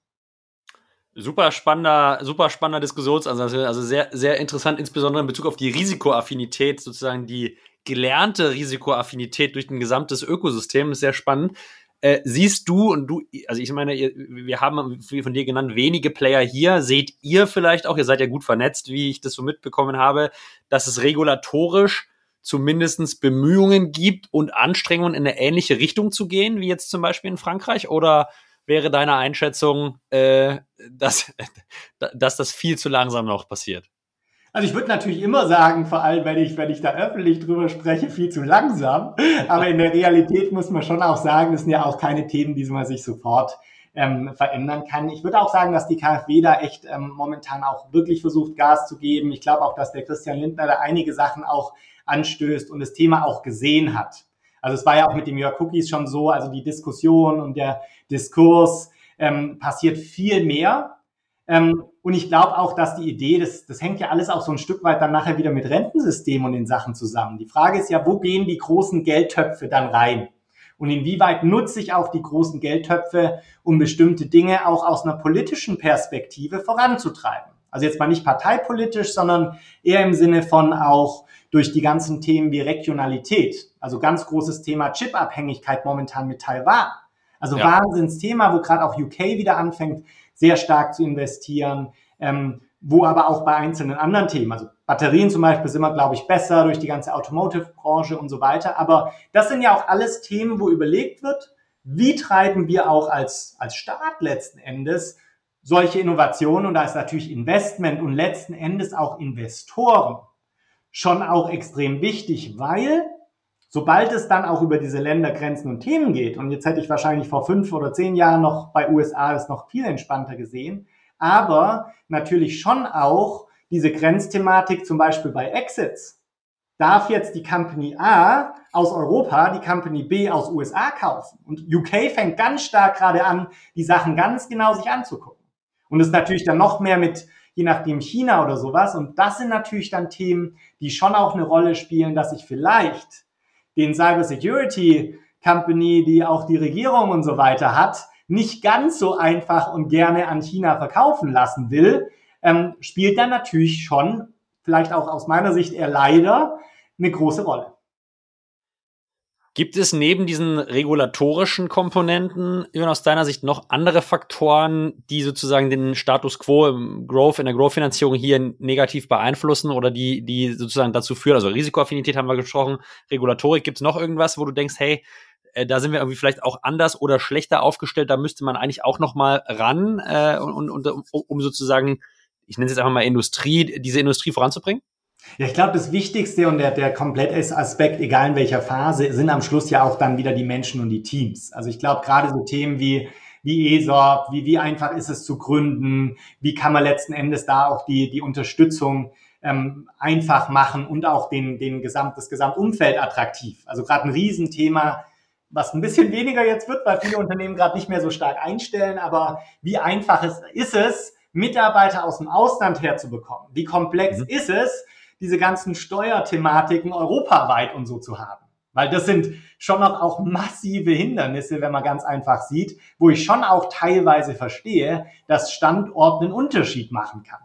Super spannender, super spannender Diskussionsansatz. Also sehr, sehr interessant, insbesondere in Bezug auf die Risikoaffinität, sozusagen die gelernte Risikoaffinität durch ein gesamtes Ökosystem. Ist sehr spannend. Äh, siehst du und du, also ich meine, wir haben, wie von dir genannt, wenige Player hier. Seht ihr vielleicht auch, ihr seid ja gut vernetzt, wie ich das so mitbekommen habe, dass es regulatorisch zumindestens Bemühungen gibt und Anstrengungen in eine ähnliche Richtung zu gehen, wie jetzt zum Beispiel in Frankreich? Oder wäre deine Einschätzung, äh, dass, dass das viel zu langsam noch passiert? Also ich würde natürlich immer sagen, vor allem wenn ich, wenn ich da öffentlich drüber spreche, viel zu langsam. Aber in der Realität muss man schon auch sagen, das sind ja auch keine Themen, die man sich sofort ähm, verändern kann. Ich würde auch sagen, dass die KfW da echt ähm, momentan auch wirklich versucht, Gas zu geben. Ich glaube auch, dass der Christian Lindner da einige Sachen auch anstößt und das Thema auch gesehen hat. Also es war ja auch mit dem Jörg Cookies schon so, also die Diskussion und der Diskurs ähm, passiert viel mehr. Ähm, und ich glaube auch, dass die Idee, das, das hängt ja alles auch so ein Stück weit dann nachher wieder mit Rentensystem und den Sachen zusammen. Die Frage ist ja, wo gehen die großen Geldtöpfe dann rein? Und inwieweit nutze ich auch die großen Geldtöpfe, um bestimmte Dinge auch aus einer politischen Perspektive voranzutreiben? Also jetzt mal nicht parteipolitisch, sondern eher im Sinne von auch durch die ganzen Themen wie Regionalität. Also ganz großes Thema Chip-Abhängigkeit momentan mit Taiwan. Also ja. Wahnsinnsthema, wo gerade auch UK wieder anfängt, sehr stark zu investieren, ähm, wo aber auch bei einzelnen anderen Themen, also Batterien zum Beispiel sind immer, glaube ich, besser durch die ganze Automotive-Branche und so weiter. Aber das sind ja auch alles Themen, wo überlegt wird, wie treiben wir auch als, als Staat letzten Endes solche Innovationen und da ist natürlich Investment und letzten Endes auch Investoren schon auch extrem wichtig, weil sobald es dann auch über diese Ländergrenzen und Themen geht, und jetzt hätte ich wahrscheinlich vor fünf oder zehn Jahren noch bei USA das noch viel entspannter gesehen, aber natürlich schon auch diese Grenzthematik zum Beispiel bei Exits. Darf jetzt die Company A aus Europa die Company B aus USA kaufen? Und UK fängt ganz stark gerade an, die Sachen ganz genau sich anzugucken. Und es ist natürlich dann noch mehr mit, je nachdem China oder sowas. Und das sind natürlich dann Themen, die schon auch eine Rolle spielen, dass ich vielleicht den Cyber Security Company, die auch die Regierung und so weiter hat, nicht ganz so einfach und gerne an China verkaufen lassen will, ähm, spielt dann natürlich schon, vielleicht auch aus meiner Sicht eher leider, eine große Rolle. Gibt es neben diesen regulatorischen Komponenten aus deiner Sicht noch andere Faktoren, die sozusagen den Status quo im Growth, in der Growth-Finanzierung hier negativ beeinflussen oder die, die sozusagen dazu führen? Also Risikoaffinität haben wir gesprochen, Regulatorik, gibt es noch irgendwas, wo du denkst, hey, äh, da sind wir irgendwie vielleicht auch anders oder schlechter aufgestellt, da müsste man eigentlich auch noch mal ran, äh, und, und, um, um sozusagen, ich nenne es jetzt einfach mal Industrie, diese Industrie voranzubringen? Ja, ich glaube, das Wichtigste und der, der komplette Aspekt, egal in welcher Phase, sind am Schluss ja auch dann wieder die Menschen und die Teams. Also ich glaube, gerade so Themen wie wie ESOP, wie, wie einfach ist es zu gründen, wie kann man letzten Endes da auch die, die Unterstützung ähm, einfach machen und auch den, den Gesamt, das Gesamtumfeld attraktiv. Also gerade ein Riesenthema, was ein bisschen weniger jetzt wird, weil viele Unternehmen gerade nicht mehr so stark einstellen, aber wie einfach ist, ist es, Mitarbeiter aus dem Ausland herzubekommen? Wie komplex mhm. ist es, diese ganzen Steuerthematiken europaweit und so zu haben. Weil das sind schon noch auch massive Hindernisse, wenn man ganz einfach sieht, wo ich schon auch teilweise verstehe, dass Standort einen Unterschied machen kann.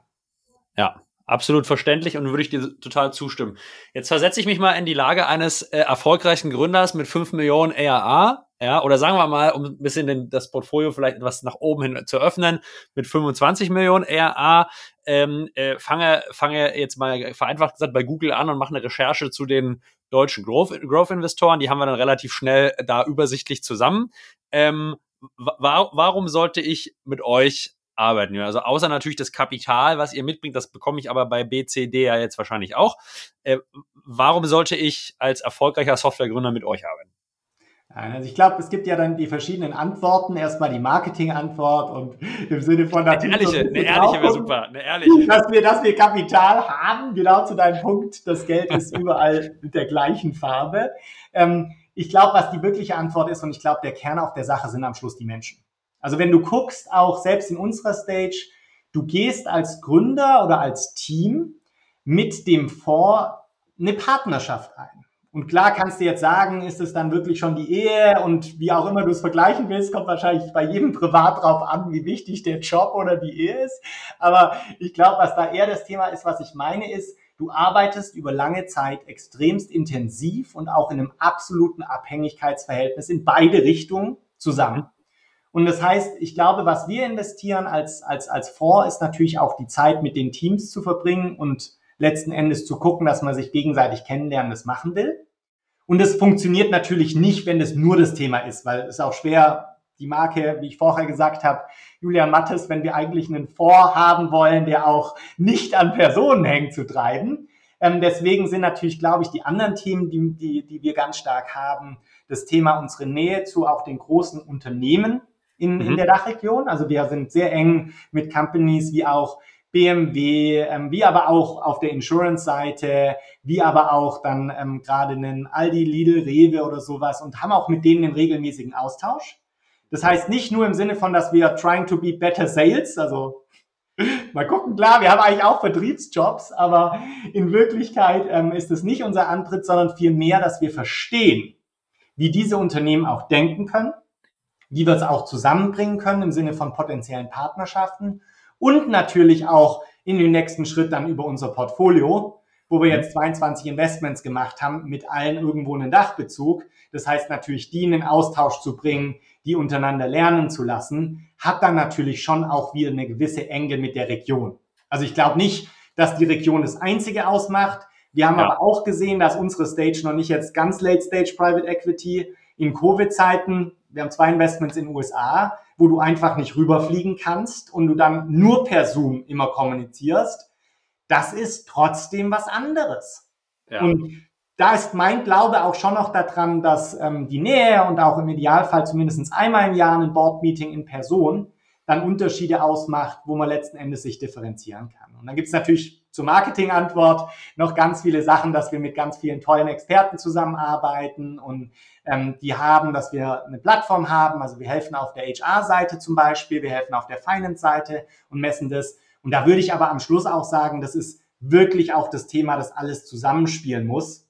Ja, absolut verständlich und würde ich dir total zustimmen. Jetzt versetze ich mich mal in die Lage eines äh, erfolgreichen Gründers mit 5 Millionen ARA, ja, oder sagen wir mal, um ein bisschen den, das Portfolio vielleicht etwas nach oben hin zu öffnen, mit 25 Millionen ARA, ähm, äh, fange, fange jetzt mal vereinfacht gesagt bei Google an und mache eine Recherche zu den deutschen Growth-Investoren. Die haben wir dann relativ schnell da übersichtlich zusammen. Ähm, wa warum sollte ich mit euch arbeiten? Also außer natürlich das Kapital, was ihr mitbringt, das bekomme ich aber bei BCD ja jetzt wahrscheinlich auch. Äh, warum sollte ich als erfolgreicher Softwaregründer mit euch arbeiten? Also ich glaube, es gibt ja dann die verschiedenen Antworten. Erstmal die Marketing-Antwort und im Sinne von eine ehrliche, eine ehrliche wäre super, eine ehrliche. Dass wir, dass wir Kapital haben, genau zu deinem Punkt. Das Geld ist überall mit der gleichen Farbe. Ähm, ich glaube, was die wirkliche Antwort ist und ich glaube, der Kern auch der Sache sind am Schluss die Menschen. Also wenn du guckst, auch selbst in unserer Stage, du gehst als Gründer oder als Team mit dem Fonds eine Partnerschaft ein. Und klar kannst du jetzt sagen, ist es dann wirklich schon die Ehe und wie auch immer du es vergleichen willst, kommt wahrscheinlich bei jedem privat drauf an, wie wichtig der Job oder die Ehe ist. Aber ich glaube, was da eher das Thema ist, was ich meine, ist, du arbeitest über lange Zeit extremst intensiv und auch in einem absoluten Abhängigkeitsverhältnis in beide Richtungen zusammen. Und das heißt, ich glaube, was wir investieren als, als, als Fonds ist natürlich auch die Zeit mit den Teams zu verbringen und letzten Endes zu gucken, dass man sich gegenseitig kennenlernen, das machen will. Und es funktioniert natürlich nicht, wenn es nur das Thema ist, weil es auch schwer, die Marke, wie ich vorher gesagt habe, Julian Mattes, wenn wir eigentlich einen Vorhaben wollen, der auch nicht an Personen hängt, zu treiben. Ähm, deswegen sind natürlich, glaube ich, die anderen Themen, die, die, die wir ganz stark haben, das Thema unsere Nähe zu auch den großen Unternehmen in, mhm. in der Dachregion. Also wir sind sehr eng mit Companies wie auch BMW, ähm, wie aber auch auf der Insurance-Seite, wie aber auch dann ähm, gerade einen Aldi, Lidl, Rewe oder sowas und haben auch mit denen einen regelmäßigen Austausch. Das heißt nicht nur im Sinne von, dass wir trying to be better sales, also mal gucken, klar, wir haben eigentlich auch Vertriebsjobs, aber in Wirklichkeit ähm, ist es nicht unser Antritt, sondern vielmehr, dass wir verstehen, wie diese Unternehmen auch denken können, wie wir es auch zusammenbringen können im Sinne von potenziellen Partnerschaften und natürlich auch in den nächsten Schritt dann über unser Portfolio, wo wir jetzt 22 Investments gemacht haben, mit allen irgendwo einen Dachbezug. Das heißt natürlich, die in den Austausch zu bringen, die untereinander lernen zu lassen, hat dann natürlich schon auch wieder eine gewisse Enge mit der Region. Also ich glaube nicht, dass die Region das Einzige ausmacht. Wir haben ja. aber auch gesehen, dass unsere Stage noch nicht jetzt ganz Late Stage Private Equity in Covid-Zeiten, wir haben zwei Investments in den USA, wo du einfach nicht rüberfliegen kannst und du dann nur per Zoom immer kommunizierst. Das ist trotzdem was anderes. Ja. Und da ist mein Glaube auch schon noch daran, dass ähm, die Nähe und auch im Idealfall zumindest einmal im Jahr ein Board-Meeting in Person dann Unterschiede ausmacht, wo man letzten Endes sich differenzieren kann. Und dann gibt es natürlich zur Marketingantwort noch ganz viele Sachen, dass wir mit ganz vielen tollen Experten zusammenarbeiten und ähm, die haben, dass wir eine Plattform haben. Also wir helfen auf der HR-Seite zum Beispiel, wir helfen auf der Finance-Seite und messen das. Und da würde ich aber am Schluss auch sagen, das ist wirklich auch das Thema, das alles zusammenspielen muss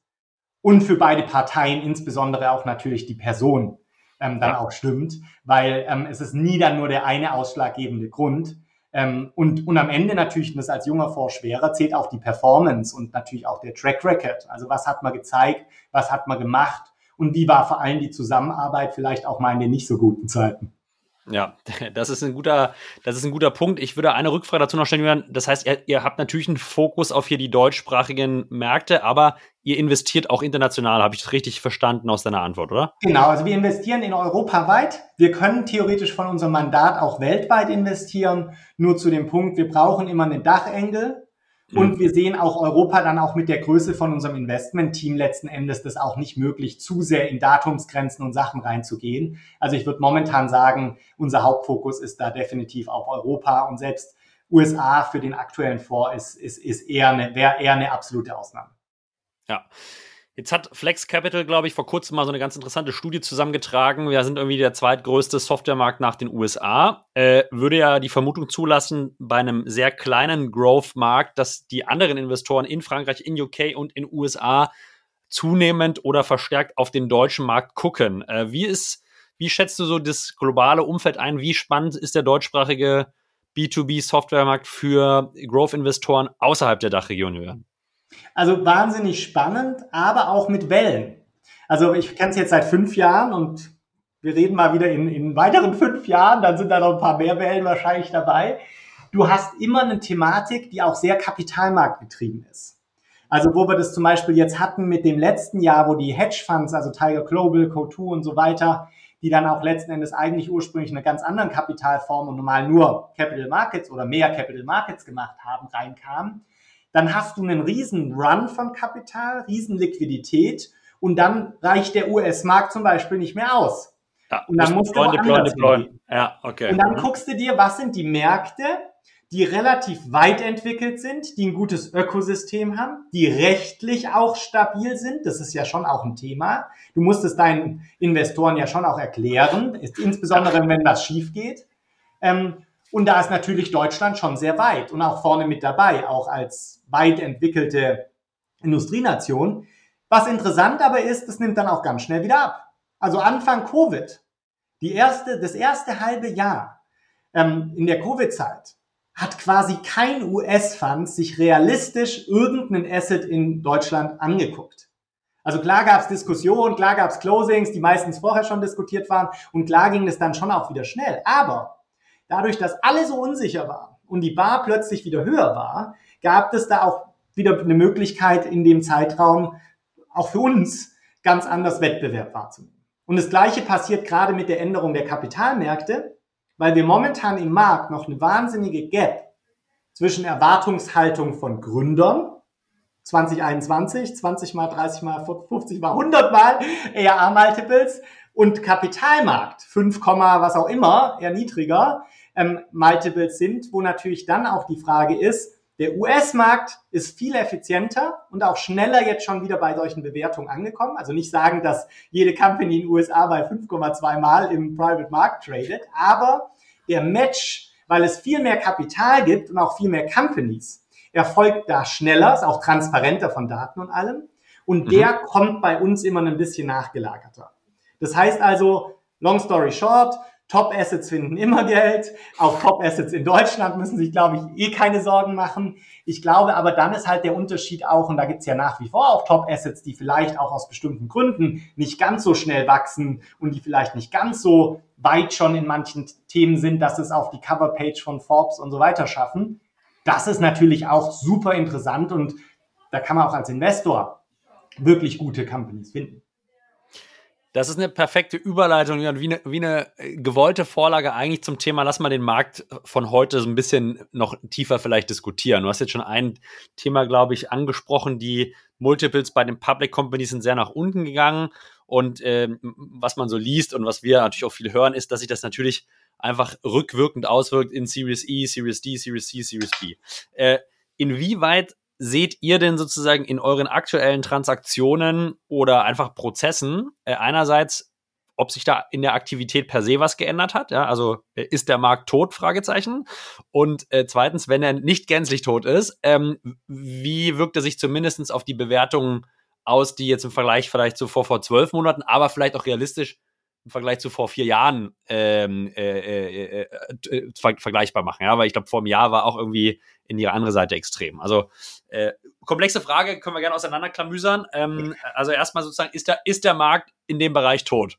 und für beide Parteien, insbesondere auch natürlich die Person, ähm, dann ja. auch stimmt, weil ähm, es ist nie dann nur der eine ausschlaggebende Grund. Ähm, und, und am Ende natürlich, und das als junger Fonds schwerer, zählt auch die Performance und natürlich auch der Track Record. Also was hat man gezeigt, was hat man gemacht und wie war vor allem die Zusammenarbeit vielleicht auch mal in den nicht so guten Zeiten. Ja, das ist ein guter, das ist ein guter Punkt. Ich würde eine Rückfrage dazu noch stellen, Julian. Das heißt, ihr, ihr habt natürlich einen Fokus auf hier die deutschsprachigen Märkte, aber ihr investiert auch international. Habe ich das richtig verstanden aus deiner Antwort, oder? Genau, also wir investieren in Europa weit. Wir können theoretisch von unserem Mandat auch weltweit investieren. Nur zu dem Punkt, wir brauchen immer einen Dachengel. Und mhm. wir sehen auch Europa dann auch mit der Größe von unserem Investment-Team letzten Endes das auch nicht möglich, zu sehr in Datumsgrenzen und Sachen reinzugehen. Also ich würde momentan sagen, unser Hauptfokus ist da definitiv auf Europa und selbst USA für den aktuellen Fonds ist, ist, ist eher eine, wäre eher eine absolute Ausnahme. Ja. Jetzt hat Flex Capital, glaube ich, vor kurzem mal so eine ganz interessante Studie zusammengetragen. Wir sind irgendwie der zweitgrößte Softwaremarkt nach den USA. Äh, würde ja die Vermutung zulassen, bei einem sehr kleinen Growth-Markt, dass die anderen Investoren in Frankreich, in UK und in USA zunehmend oder verstärkt auf den deutschen Markt gucken. Äh, wie ist, wie schätzt du so das globale Umfeld ein? Wie spannend ist der deutschsprachige B2B-Softwaremarkt für Growth-Investoren außerhalb der Dachregion, Jürgen? Also wahnsinnig spannend, aber auch mit Wellen. Also ich kenne es jetzt seit fünf Jahren und wir reden mal wieder in, in weiteren fünf Jahren, dann sind da noch ein paar mehr Wellen wahrscheinlich dabei. Du hast immer eine Thematik, die auch sehr kapitalmarktgetrieben ist. Also wo wir das zum Beispiel jetzt hatten mit dem letzten Jahr, wo die Hedgefonds, also Tiger Global, Co2 und so weiter, die dann auch letzten Endes eigentlich ursprünglich eine ganz anderen Kapitalform und normal nur Capital Markets oder mehr Capital Markets gemacht haben, reinkamen dann hast du einen riesen Run von Kapital, riesen Liquidität und dann reicht der US-Markt zum Beispiel nicht mehr aus. Ja, und dann musst du deployen, deployen. Ja, okay. Und dann mhm. guckst du dir, was sind die Märkte, die relativ weit entwickelt sind, die ein gutes Ökosystem haben, die rechtlich auch stabil sind. Das ist ja schon auch ein Thema. Du musst es deinen Investoren ja schon auch erklären, insbesondere wenn das schief geht. Ähm, und da ist natürlich Deutschland schon sehr weit und auch vorne mit dabei, auch als weit entwickelte Industrienation. Was interessant aber ist, es nimmt dann auch ganz schnell wieder ab. Also Anfang Covid, die erste, das erste halbe Jahr ähm, in der Covid-Zeit hat quasi kein US-Fund sich realistisch irgendeinen Asset in Deutschland angeguckt. Also klar gab es Diskussionen, klar gab es Closings, die meistens vorher schon diskutiert waren und klar ging es dann schon auch wieder schnell. Aber dadurch, dass alle so unsicher waren und die Bar plötzlich wieder höher war, gab es da auch wieder eine Möglichkeit in dem Zeitraum auch für uns ganz anders Wettbewerb wahrzunehmen. Und das Gleiche passiert gerade mit der Änderung der Kapitalmärkte, weil wir momentan im Markt noch eine wahnsinnige Gap zwischen Erwartungshaltung von Gründern 2021, 20 mal, 30 mal, 50 mal, 100 mal ERA-Multiples und Kapitalmarkt 5, was auch immer, eher niedriger, ähm, Multiples sind, wo natürlich dann auch die Frage ist, der US-Markt ist viel effizienter und auch schneller jetzt schon wieder bei solchen Bewertungen angekommen. Also nicht sagen, dass jede Company in den USA bei 5,2 Mal im Private Markt tradet, aber der Match, weil es viel mehr Kapital gibt und auch viel mehr Companies, erfolgt da schneller, ist auch transparenter von Daten und allem. Und mhm. der kommt bei uns immer ein bisschen nachgelagerter. Das heißt also, long story short, Top-Assets finden immer Geld. Auch Top-Assets in Deutschland müssen sich, glaube ich, eh keine Sorgen machen. Ich glaube aber, dann ist halt der Unterschied auch, und da gibt's ja nach wie vor auch Top-Assets, die vielleicht auch aus bestimmten Gründen nicht ganz so schnell wachsen und die vielleicht nicht ganz so weit schon in manchen Themen sind, dass es auf die Coverpage von Forbes und so weiter schaffen. Das ist natürlich auch super interessant und da kann man auch als Investor wirklich gute Companies finden. Das ist eine perfekte Überleitung, wie eine, wie eine gewollte Vorlage eigentlich zum Thema, lass mal den Markt von heute so ein bisschen noch tiefer vielleicht diskutieren. Du hast jetzt schon ein Thema, glaube ich, angesprochen, die Multiples bei den Public Companies sind sehr nach unten gegangen. Und äh, was man so liest und was wir natürlich auch viel hören, ist, dass sich das natürlich einfach rückwirkend auswirkt in Series E, Series D, Series C, Series B. Äh, inwieweit seht ihr denn sozusagen in euren aktuellen Transaktionen oder einfach Prozessen äh, einerseits, ob sich da in der Aktivität per se was geändert hat? Ja, also äh, ist der Markt tot? Fragezeichen. Und äh, zweitens, wenn er nicht gänzlich tot ist, ähm, wie wirkt er sich zumindestens auf die Bewertungen aus, die jetzt im Vergleich vielleicht so vor vor zwölf Monaten, aber vielleicht auch realistisch im Vergleich zu vor vier Jahren ähm, äh, äh, äh, äh ver vergleichbar machen. Ja, weil ich glaube, vor einem Jahr war auch irgendwie in die andere Seite extrem. Also äh, komplexe Frage, können wir gerne auseinanderklamüsern. Ähm, also erstmal sozusagen, ist der, ist der Markt in dem Bereich tot?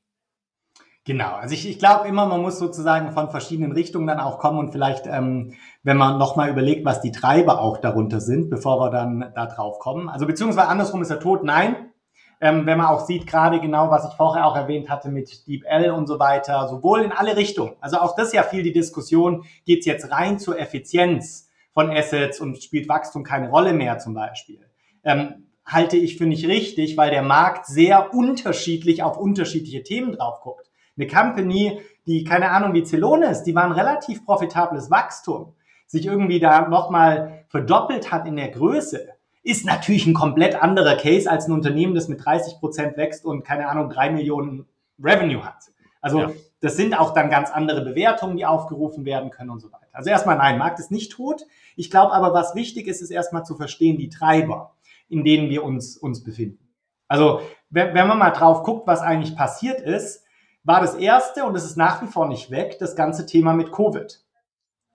Genau, also ich, ich glaube immer, man muss sozusagen von verschiedenen Richtungen dann auch kommen und vielleicht, ähm, wenn man nochmal überlegt, was die Treiber auch darunter sind, bevor wir dann da drauf kommen. Also beziehungsweise andersrum ist er tot, nein, ähm, wenn man auch sieht, gerade genau, was ich vorher auch erwähnt hatte mit DeepL und so weiter, sowohl in alle Richtungen. Also auch das ist ja viel die Diskussion, geht es jetzt rein zur Effizienz von Assets und spielt Wachstum keine Rolle mehr zum Beispiel. Ähm, halte ich für nicht richtig, weil der Markt sehr unterschiedlich auf unterschiedliche Themen drauf guckt. Eine Company, die keine Ahnung wie Zelone ist, die war ein relativ profitables Wachstum, sich irgendwie da nochmal verdoppelt hat in der Größe ist natürlich ein komplett anderer Case als ein Unternehmen, das mit 30 Prozent wächst und keine Ahnung, drei Millionen Revenue hat. Also ja. das sind auch dann ganz andere Bewertungen, die aufgerufen werden können und so weiter. Also erstmal nein, Markt ist nicht tot. Ich glaube aber, was wichtig ist, ist erstmal zu verstehen, die Treiber, in denen wir uns, uns befinden. Also wenn, wenn man mal drauf guckt, was eigentlich passiert ist, war das erste, und es ist nach wie vor nicht weg, das ganze Thema mit Covid.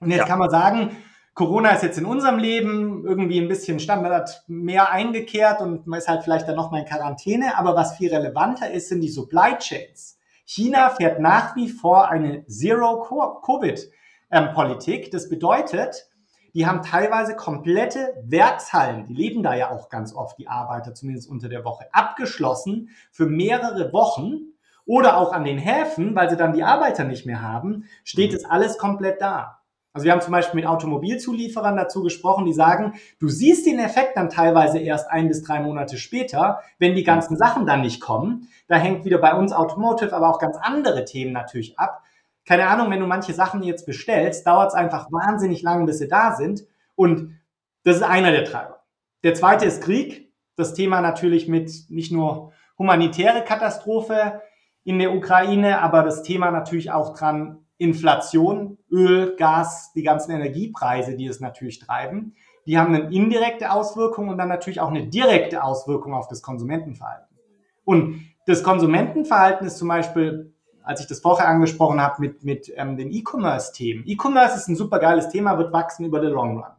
Und jetzt ja. kann man sagen, Corona ist jetzt in unserem Leben irgendwie ein bisschen Standard mehr eingekehrt und man ist halt vielleicht dann nochmal in Quarantäne. Aber was viel relevanter ist, sind die Supply Chains. China fährt nach wie vor eine Zero-Covid-Politik. Das bedeutet, die haben teilweise komplette Werkshallen, die leben da ja auch ganz oft, die Arbeiter, zumindest unter der Woche, abgeschlossen für mehrere Wochen. Oder auch an den Häfen, weil sie dann die Arbeiter nicht mehr haben, steht es alles komplett da. Also wir haben zum Beispiel mit Automobilzulieferern dazu gesprochen, die sagen, du siehst den Effekt dann teilweise erst ein bis drei Monate später, wenn die ganzen Sachen dann nicht kommen. Da hängt wieder bei uns Automotive, aber auch ganz andere Themen natürlich ab. Keine Ahnung, wenn du manche Sachen jetzt bestellst, dauert es einfach wahnsinnig lang, bis sie da sind. Und das ist einer der Treiber. Der zweite ist Krieg. Das Thema natürlich mit nicht nur humanitäre Katastrophe in der Ukraine, aber das Thema natürlich auch dran, Inflation, Öl, Gas, die ganzen Energiepreise, die es natürlich treiben, die haben eine indirekte Auswirkung und dann natürlich auch eine direkte Auswirkung auf das Konsumentenverhalten. Und das Konsumentenverhalten ist zum Beispiel, als ich das vorher angesprochen habe, mit, mit ähm, den E-Commerce-Themen. E-Commerce ist ein super geiles Thema, wird wachsen über den Long Run.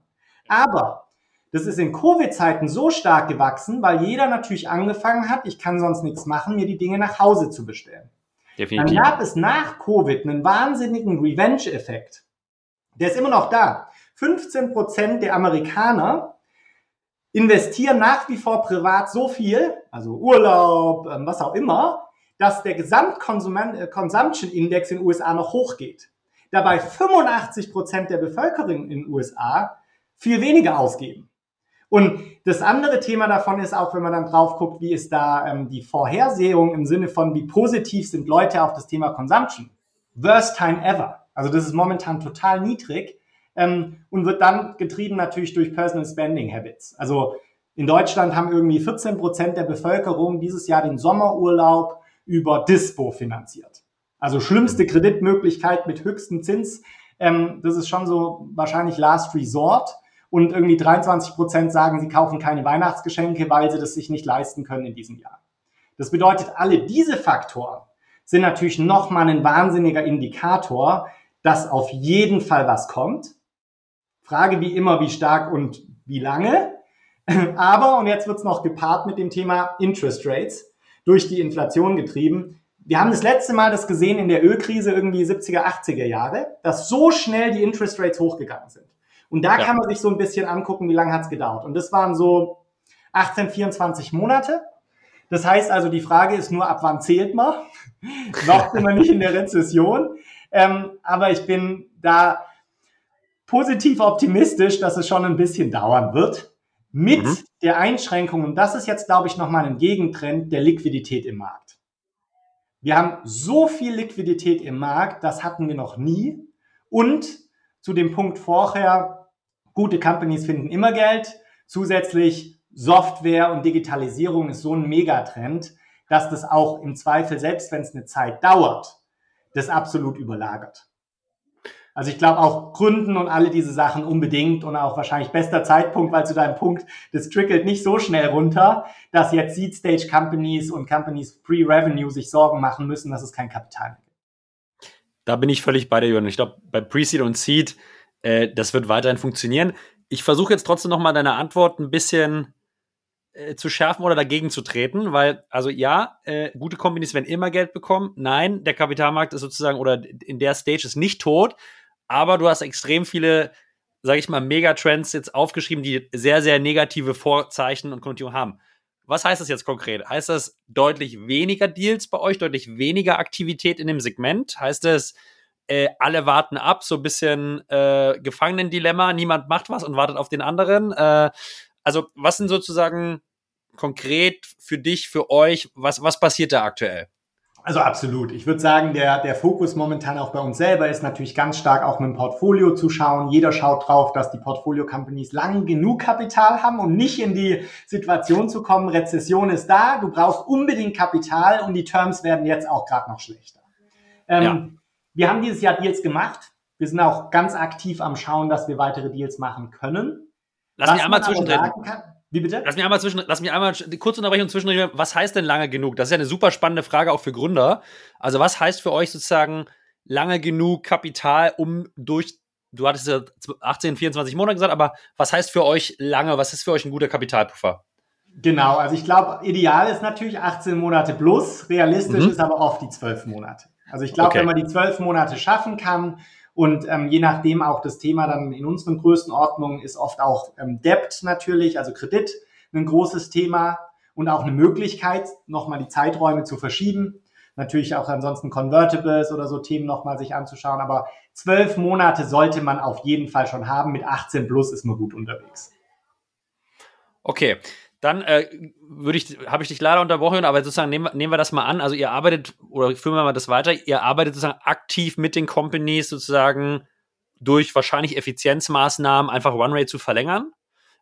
Aber das ist in Covid-Zeiten so stark gewachsen, weil jeder natürlich angefangen hat, ich kann sonst nichts machen, mir die Dinge nach Hause zu bestellen. Definitiv. Dann gab es nach Covid einen wahnsinnigen Revenge-Effekt. Der ist immer noch da. 15 Prozent der Amerikaner investieren nach wie vor privat so viel, also Urlaub, ähm, was auch immer, dass der Gesamtconsumption-Index in den USA noch hochgeht. Dabei 85 Prozent der Bevölkerung in den USA viel weniger ausgeben. Und das andere Thema davon ist auch, wenn man dann drauf guckt, wie ist da ähm, die Vorhersehung im Sinne von, wie positiv sind Leute auf das Thema Consumption. Worst time ever. Also das ist momentan total niedrig ähm, und wird dann getrieben natürlich durch Personal Spending Habits. Also in Deutschland haben irgendwie 14 Prozent der Bevölkerung dieses Jahr den Sommerurlaub über Dispo finanziert. Also schlimmste Kreditmöglichkeit mit höchstem Zins. Ähm, das ist schon so wahrscheinlich Last Resort und irgendwie 23 Prozent sagen, sie kaufen keine Weihnachtsgeschenke, weil sie das sich nicht leisten können in diesem Jahr. Das bedeutet, alle diese Faktoren sind natürlich nochmal ein wahnsinniger Indikator, dass auf jeden Fall was kommt. Frage wie immer, wie stark und wie lange. Aber, und jetzt wird's noch gepaart mit dem Thema Interest Rates, durch die Inflation getrieben. Wir haben das letzte Mal das gesehen in der Ölkrise irgendwie 70er, 80er Jahre, dass so schnell die Interest Rates hochgegangen sind. Und da ja. kann man sich so ein bisschen angucken, wie lange hat's gedauert. Und das waren so 18, 24 Monate. Das heißt also, die Frage ist nur, ab wann zählt man? Noch sind wir nicht in der Rezession. Ähm, aber ich bin da positiv optimistisch, dass es schon ein bisschen dauern wird. Mit mhm. der Einschränkung, und das ist jetzt, glaube ich, nochmal ein Gegentrend der Liquidität im Markt. Wir haben so viel Liquidität im Markt, das hatten wir noch nie. Und zu dem Punkt vorher, gute Companies finden immer Geld. Zusätzlich Software und Digitalisierung ist so ein Megatrend, dass das auch im Zweifel, selbst wenn es eine Zeit dauert, das absolut überlagert. Also ich glaube auch Gründen und alle diese Sachen unbedingt und auch wahrscheinlich bester Zeitpunkt, weil zu deinem Punkt, das trickelt nicht so schnell runter, dass jetzt Seed Stage Companies und Companies Pre-Revenue sich Sorgen machen müssen, dass es kein Kapital gibt. Da bin ich völlig bei dir, Jürgen. Ich glaube, bei Pre-Seed und Seed, äh, das wird weiterhin funktionieren. Ich versuche jetzt trotzdem nochmal deine Antwort ein bisschen äh, zu schärfen oder dagegen zu treten, weil, also ja, äh, gute Companies werden immer Geld bekommen. Nein, der Kapitalmarkt ist sozusagen oder in der Stage ist nicht tot, aber du hast extrem viele, sage ich mal, Megatrends jetzt aufgeschrieben, die sehr, sehr negative Vorzeichen und Konjunktur haben. Was heißt das jetzt konkret? Heißt das deutlich weniger Deals bei euch, deutlich weniger Aktivität in dem Segment? Heißt das, äh, alle warten ab, so ein bisschen äh, Gefangenendilemma, niemand macht was und wartet auf den anderen? Äh, also, was sind sozusagen konkret für dich, für euch, was, was passiert da aktuell? Also absolut. Ich würde sagen, der, der Fokus momentan auch bei uns selber ist natürlich ganz stark auch mit dem Portfolio zu schauen. Jeder schaut drauf, dass die Portfolio-Companies lang genug Kapital haben, um nicht in die Situation zu kommen, Rezession ist da, du brauchst unbedingt Kapital und die Terms werden jetzt auch gerade noch schlechter. Ähm, ja. Wir haben dieses Jahr Deals gemacht. Wir sind auch ganz aktiv am Schauen, dass wir weitere Deals machen können. Lass Was mich einmal zwischendrin. Wie bitte? Lass mich einmal zwischen, lass mich einmal kurz unterbrechen und zwischendurch. Was heißt denn lange genug? Das ist ja eine super spannende Frage auch für Gründer. Also was heißt für euch sozusagen lange genug Kapital, um durch, du hattest ja 18, 24 Monate gesagt, aber was heißt für euch lange? Was ist für euch ein guter Kapitalpuffer? Genau, also ich glaube, ideal ist natürlich 18 Monate plus, realistisch mhm. ist aber oft die 12 Monate. Also ich glaube, okay. wenn man die 12 Monate schaffen kann, und ähm, je nachdem auch das Thema dann in unseren Größenordnungen ist oft auch ähm, Debt natürlich, also Kredit, ein großes Thema und auch eine Möglichkeit, nochmal die Zeiträume zu verschieben. Natürlich auch ansonsten Convertibles oder so Themen nochmal sich anzuschauen. Aber zwölf Monate sollte man auf jeden Fall schon haben. Mit 18 plus ist man gut unterwegs. Okay. Dann äh, würde ich, habe ich dich leider unterbrochen, aber sozusagen nehmen, nehmen wir das mal an. Also ihr arbeitet, oder führen wir mal das weiter, ihr arbeitet sozusagen aktiv mit den Companies sozusagen durch wahrscheinlich Effizienzmaßnahmen einfach Runrate zu verlängern.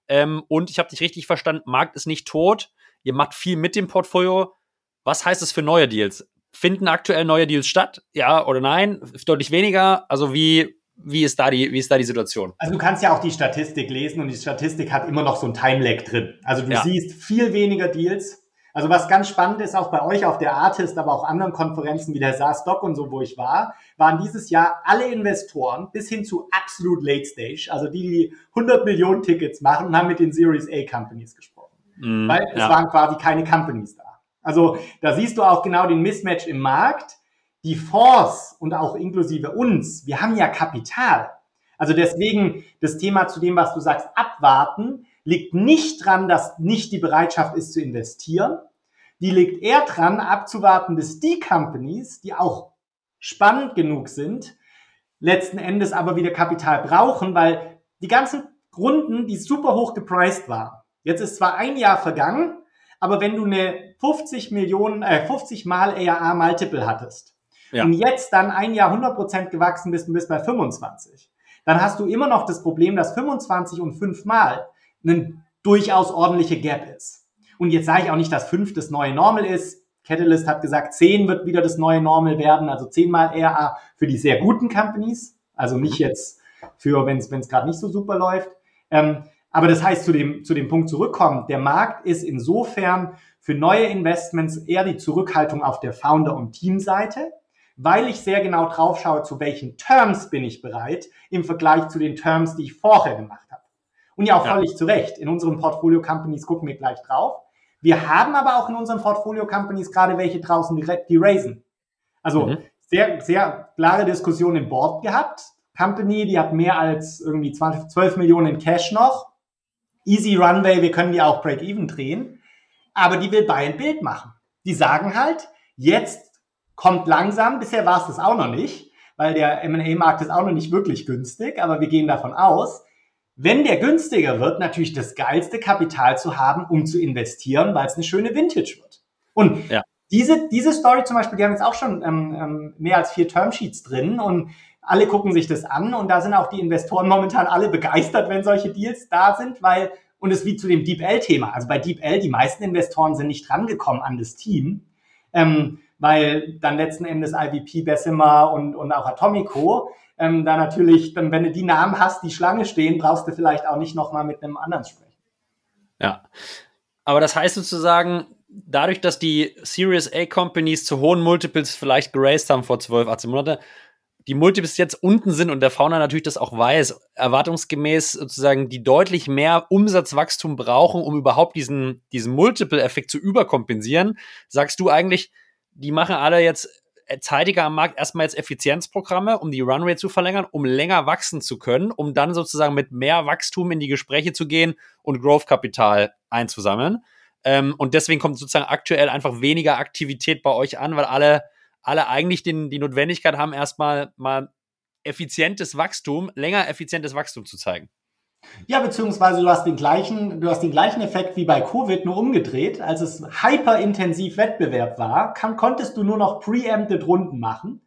Ähm, und ich habe dich richtig verstanden, Markt ist nicht tot. Ihr macht viel mit dem Portfolio. Was heißt das für neue Deals? Finden aktuell neue Deals statt? Ja oder nein? Deutlich weniger? Also wie, wie ist da die, wie ist da die Situation? Also du kannst ja auch die Statistik lesen und die Statistik hat immer noch so ein Time-Lag drin. Also du ja. siehst viel weniger Deals. Also was ganz spannend ist, auch bei euch auf der Artist, aber auch anderen Konferenzen wie der SaaS Doc und so, wo ich war, waren dieses Jahr alle Investoren bis hin zu absolut Late Stage, also die, die 100 Millionen Tickets machen und haben mit den Series A Companies gesprochen. Mm, Weil es ja. waren quasi keine Companies da. Also da siehst du auch genau den Mismatch im Markt die Fonds und auch inklusive uns, wir haben ja Kapital. Also deswegen das Thema zu dem, was du sagst, abwarten, liegt nicht dran, dass nicht die Bereitschaft ist zu investieren. Die liegt eher dran, abzuwarten, bis die Companies, die auch spannend genug sind, letzten Endes aber wieder Kapital brauchen, weil die ganzen Runden, die super hoch gepriced waren. Jetzt ist zwar ein Jahr vergangen, aber wenn du eine 50 Millionen, äh, 50 mal ARA Multiple hattest ja. und jetzt dann ein Jahr 100% gewachsen bist und bist bei 25, dann hast du immer noch das Problem, dass 25 und 5 mal eine durchaus ordentliche Gap ist. Und jetzt sage ich auch nicht, dass 5 das neue Normal ist. Catalyst hat gesagt, 10 wird wieder das neue Normal werden, also 10 mal RA für die sehr guten Companies, also nicht mhm. jetzt für, wenn es gerade nicht so super läuft. Ähm, Aber das heißt, zu dem, zu dem Punkt zurückkommen, der Markt ist insofern für neue Investments eher die Zurückhaltung auf der Founder- und Teamseite, weil ich sehr genau drauf schaue, zu welchen Terms bin ich bereit im Vergleich zu den Terms, die ich vorher gemacht habe. Und ja auch ja. völlig zu Recht. In unseren Portfolio Companies gucken wir gleich drauf. Wir haben aber auch in unseren Portfolio Companies gerade welche draußen, die, die raisen. Also mhm. sehr, sehr klare Diskussion im Board gehabt. Company, die hat mehr als irgendwie 20, 12 Millionen in Cash noch. Easy Runway, wir können die auch Break-Even drehen. Aber die will Buy and Build machen. Die sagen halt, jetzt kommt langsam, bisher war es das auch noch nicht, weil der M&A-Markt ist auch noch nicht wirklich günstig, aber wir gehen davon aus, wenn der günstiger wird, natürlich das geilste Kapital zu haben, um zu investieren, weil es eine schöne Vintage wird. Und ja. diese, diese Story zum Beispiel, die haben jetzt auch schon ähm, ähm, mehr als vier Termsheets drin und alle gucken sich das an und da sind auch die Investoren momentan alle begeistert, wenn solche Deals da sind, weil, und es wie zu dem Deep L-Thema. Also bei Deep L, die meisten Investoren sind nicht rangekommen an das Team, ähm, weil dann letzten Endes IVP, Bessemer und, und auch Atomico ähm, da natürlich, dann wenn du die Namen hast, die Schlange stehen, brauchst du vielleicht auch nicht nochmal mit einem anderen sprechen. Ja. Aber das heißt sozusagen, dadurch, dass die Series A Companies zu hohen Multiples vielleicht geraced haben vor 12, 18 Monaten, die Multiples jetzt unten sind und der Fauna natürlich das auch weiß, erwartungsgemäß sozusagen die deutlich mehr Umsatzwachstum brauchen, um überhaupt diesen, diesen Multiple-Effekt zu überkompensieren, sagst du eigentlich, die machen alle jetzt zeitiger am Markt erstmal jetzt Effizienzprogramme, um die Runway zu verlängern, um länger wachsen zu können, um dann sozusagen mit mehr Wachstum in die Gespräche zu gehen und Growth-Kapital einzusammeln. Ähm, und deswegen kommt sozusagen aktuell einfach weniger Aktivität bei euch an, weil alle, alle eigentlich den, die Notwendigkeit haben, erstmal mal effizientes Wachstum, länger effizientes Wachstum zu zeigen. Ja, beziehungsweise du hast den gleichen, du hast den gleichen Effekt wie bei Covid nur umgedreht. Als es hyperintensiv Wettbewerb war, kann, konntest du nur noch preempted Runden machen.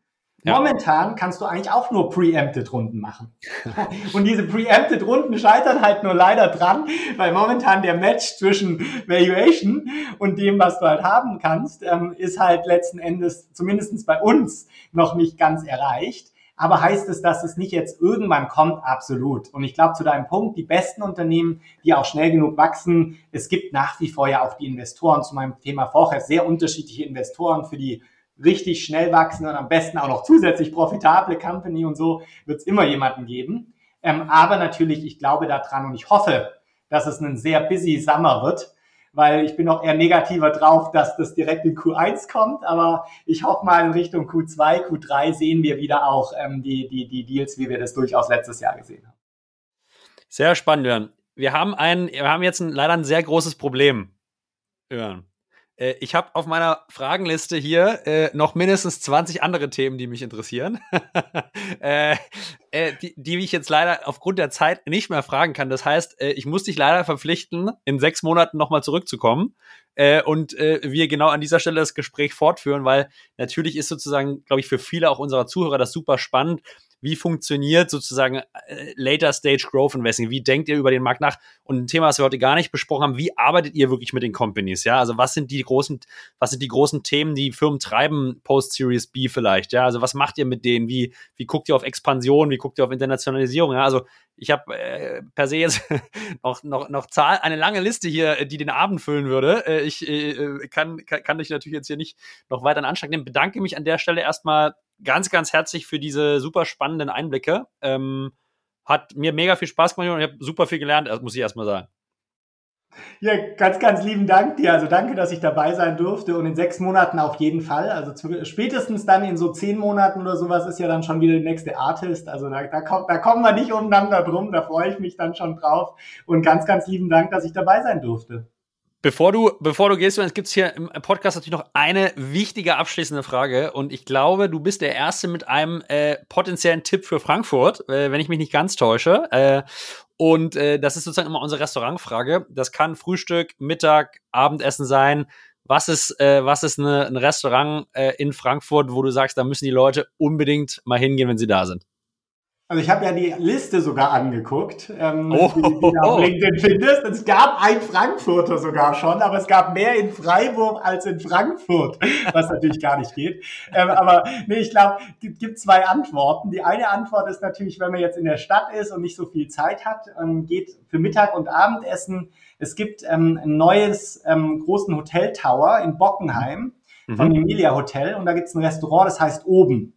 Ja. Momentan kannst du eigentlich auch nur preempted Runden machen. Und diese preempted Runden scheitern halt nur leider dran, weil momentan der Match zwischen Valuation und dem, was du halt haben kannst, ähm, ist halt letzten Endes, zumindestens bei uns, noch nicht ganz erreicht. Aber heißt es, dass es nicht jetzt irgendwann kommt? Absolut. Und ich glaube, zu deinem Punkt, die besten Unternehmen, die auch schnell genug wachsen, es gibt nach wie vor ja auch die Investoren, zu meinem Thema vorher, sehr unterschiedliche Investoren für die richtig schnell wachsende und am besten auch noch zusätzlich profitable Company und so wird es immer jemanden geben. Ähm, aber natürlich, ich glaube daran und ich hoffe, dass es ein sehr busy Summer wird, weil ich bin auch eher negativer drauf, dass das direkt in Q1 kommt. Aber ich hoffe mal in Richtung Q2, Q3 sehen wir wieder auch ähm, die, die, die Deals, wie wir das durchaus letztes Jahr gesehen haben. Sehr spannend, Jörn. Wir haben ein, wir haben jetzt ein, leider ein sehr großes Problem. Jörn. Äh, ich habe auf meiner Fragenliste hier äh, noch mindestens 20 andere Themen, die mich interessieren, äh, äh, die, die ich jetzt leider aufgrund der Zeit nicht mehr fragen kann. Das heißt, äh, ich muss dich leider verpflichten, in sechs Monaten nochmal zurückzukommen äh, und wir genau an dieser Stelle das Gespräch fortführen, weil natürlich ist sozusagen, glaube ich, für viele auch unserer Zuhörer das super spannend, wie funktioniert sozusagen äh, Later Stage Growth Investing? Wie denkt ihr über den Markt nach? Und ein Thema, was wir heute gar nicht besprochen haben, wie arbeitet ihr wirklich mit den Companies? Ja, also was sind die großen, was sind die großen Themen, die Firmen treiben post Series B vielleicht? Ja, also was macht ihr mit denen? Wie, wie guckt ihr auf Expansion? Wie guckt ihr auf Internationalisierung? Ja, also ich habe äh, per se jetzt noch, noch, noch Zahl, eine lange Liste hier, die den Abend füllen würde. Äh, ich äh, kann, kann, kann dich natürlich jetzt hier nicht noch weiter in Anschlag nehmen. Bedanke mich an der Stelle erstmal ganz, ganz herzlich für diese super spannenden Einblicke. Ähm, hat mir mega viel Spaß gemacht und ich habe super viel gelernt, muss ich erstmal sagen. Ja, ganz, ganz lieben Dank dir. Also danke, dass ich dabei sein durfte und in sechs Monaten auf jeden Fall. Also zu, spätestens dann in so zehn Monaten oder sowas ist ja dann schon wieder der nächste Artist. Also da, da, kommt, da kommen wir nicht umeinander drum. Da freue ich mich dann schon drauf. Und ganz, ganz lieben Dank, dass ich dabei sein durfte. Bevor du, bevor du gehst, es gibt hier im Podcast natürlich noch eine wichtige abschließende Frage. Und ich glaube, du bist der Erste mit einem äh, potenziellen Tipp für Frankfurt, äh, wenn ich mich nicht ganz täusche. Äh, und äh, das ist sozusagen immer unsere Restaurantfrage. Das kann Frühstück, Mittag, Abendessen sein. Was ist, äh, was ist eine, ein Restaurant äh, in Frankfurt, wo du sagst, da müssen die Leute unbedingt mal hingehen, wenn sie da sind? Also ich habe ja die Liste sogar angeguckt, ähm, oh, die, die du auf LinkedIn findest. Es gab ein Frankfurter sogar schon, aber es gab mehr in Freiburg als in Frankfurt, was natürlich gar nicht geht. Ähm, aber nee, ich glaube, es gibt zwei Antworten. Die eine Antwort ist natürlich, wenn man jetzt in der Stadt ist und nicht so viel Zeit hat, ähm, geht für Mittag und Abendessen. Es gibt ähm, ein neues ähm, großen Hoteltower in Bockenheim mhm. vom Emilia Hotel und da gibt es ein Restaurant, das heißt Oben.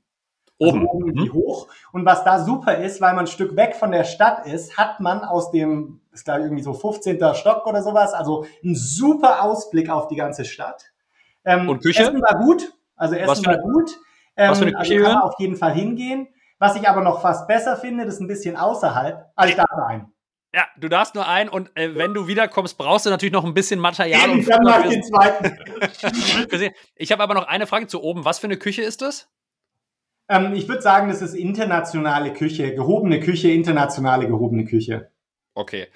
Oben. Also oben mhm. hoch. Und was da super ist, weil man ein Stück weg von der Stadt ist, hat man aus dem, ist glaube ich irgendwie so 15. Stock oder sowas, also einen super Ausblick auf die ganze Stadt. Ähm, Und Küche? Essen war gut. Also Essen was war gut. Ähm, was für eine ähm, Küche? Also kann man auf jeden Fall hingehen. Was ich aber noch fast besser finde, das ist ein bisschen außerhalb. Also ich darf nur ein. Ja, du darfst nur ein und äh, wenn du wiederkommst, brauchst du natürlich noch ein bisschen Material. Und dann mach ich den zweiten. ich habe aber noch eine Frage zu oben. Was für eine Küche ist das? Ähm, ich würde sagen, das ist internationale Küche, gehobene Küche, internationale gehobene Küche. Okay.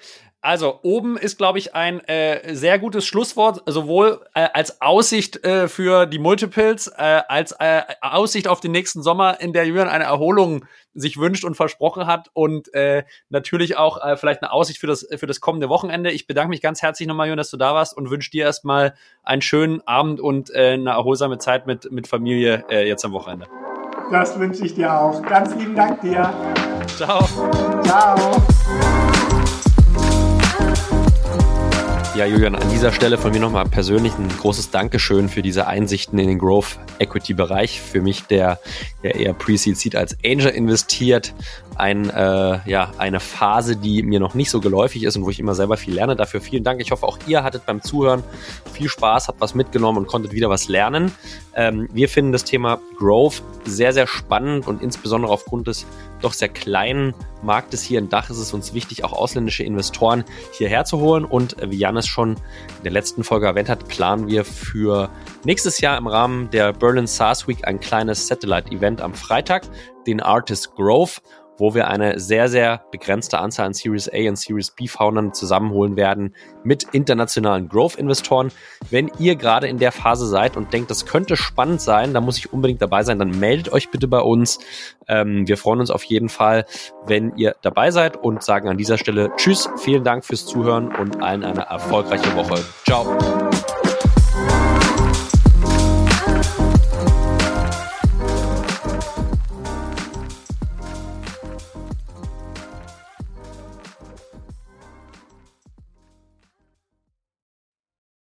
Also oben ist, glaube ich, ein äh, sehr gutes Schlusswort, sowohl äh, als Aussicht äh, für die Multiples, äh, als äh, Aussicht auf den nächsten Sommer, in der Jürgen eine Erholung sich wünscht und versprochen hat und äh, natürlich auch äh, vielleicht eine Aussicht für das, für das kommende Wochenende. Ich bedanke mich ganz herzlich nochmal, Jürgen, dass du da warst und wünsche dir erstmal einen schönen Abend und äh, eine erholsame Zeit mit, mit Familie äh, jetzt am Wochenende. Das wünsche ich dir auch. Ganz lieben Dank dir. Ciao. Ciao. Ja, Julian, an dieser Stelle von mir nochmal persönlich ein großes Dankeschön für diese Einsichten in den Growth Equity Bereich. Für mich, der, der eher Pre-Seed sieht als Angel investiert, ein, äh, ja, eine Phase, die mir noch nicht so geläufig ist und wo ich immer selber viel lerne. Dafür vielen Dank. Ich hoffe, auch ihr hattet beim Zuhören viel Spaß, habt was mitgenommen und konntet wieder was lernen. Ähm, wir finden das Thema Growth sehr, sehr spannend und insbesondere aufgrund des doch sehr kleinen Marktes hier in Dach ist es uns wichtig, auch ausländische Investoren hierher zu holen. Und wie Janis schon in der letzten Folge erwähnt hat, planen wir für nächstes Jahr im Rahmen der Berlin SaaS Week ein kleines Satellite-Event am Freitag, den Artist Growth wo wir eine sehr, sehr begrenzte Anzahl an Series A und Series B Foundern zusammenholen werden mit internationalen Growth-Investoren. Wenn ihr gerade in der Phase seid und denkt, das könnte spannend sein, da muss ich unbedingt dabei sein, dann meldet euch bitte bei uns. Ähm, wir freuen uns auf jeden Fall, wenn ihr dabei seid und sagen an dieser Stelle Tschüss, vielen Dank fürs Zuhören und allen eine erfolgreiche Woche. Ciao.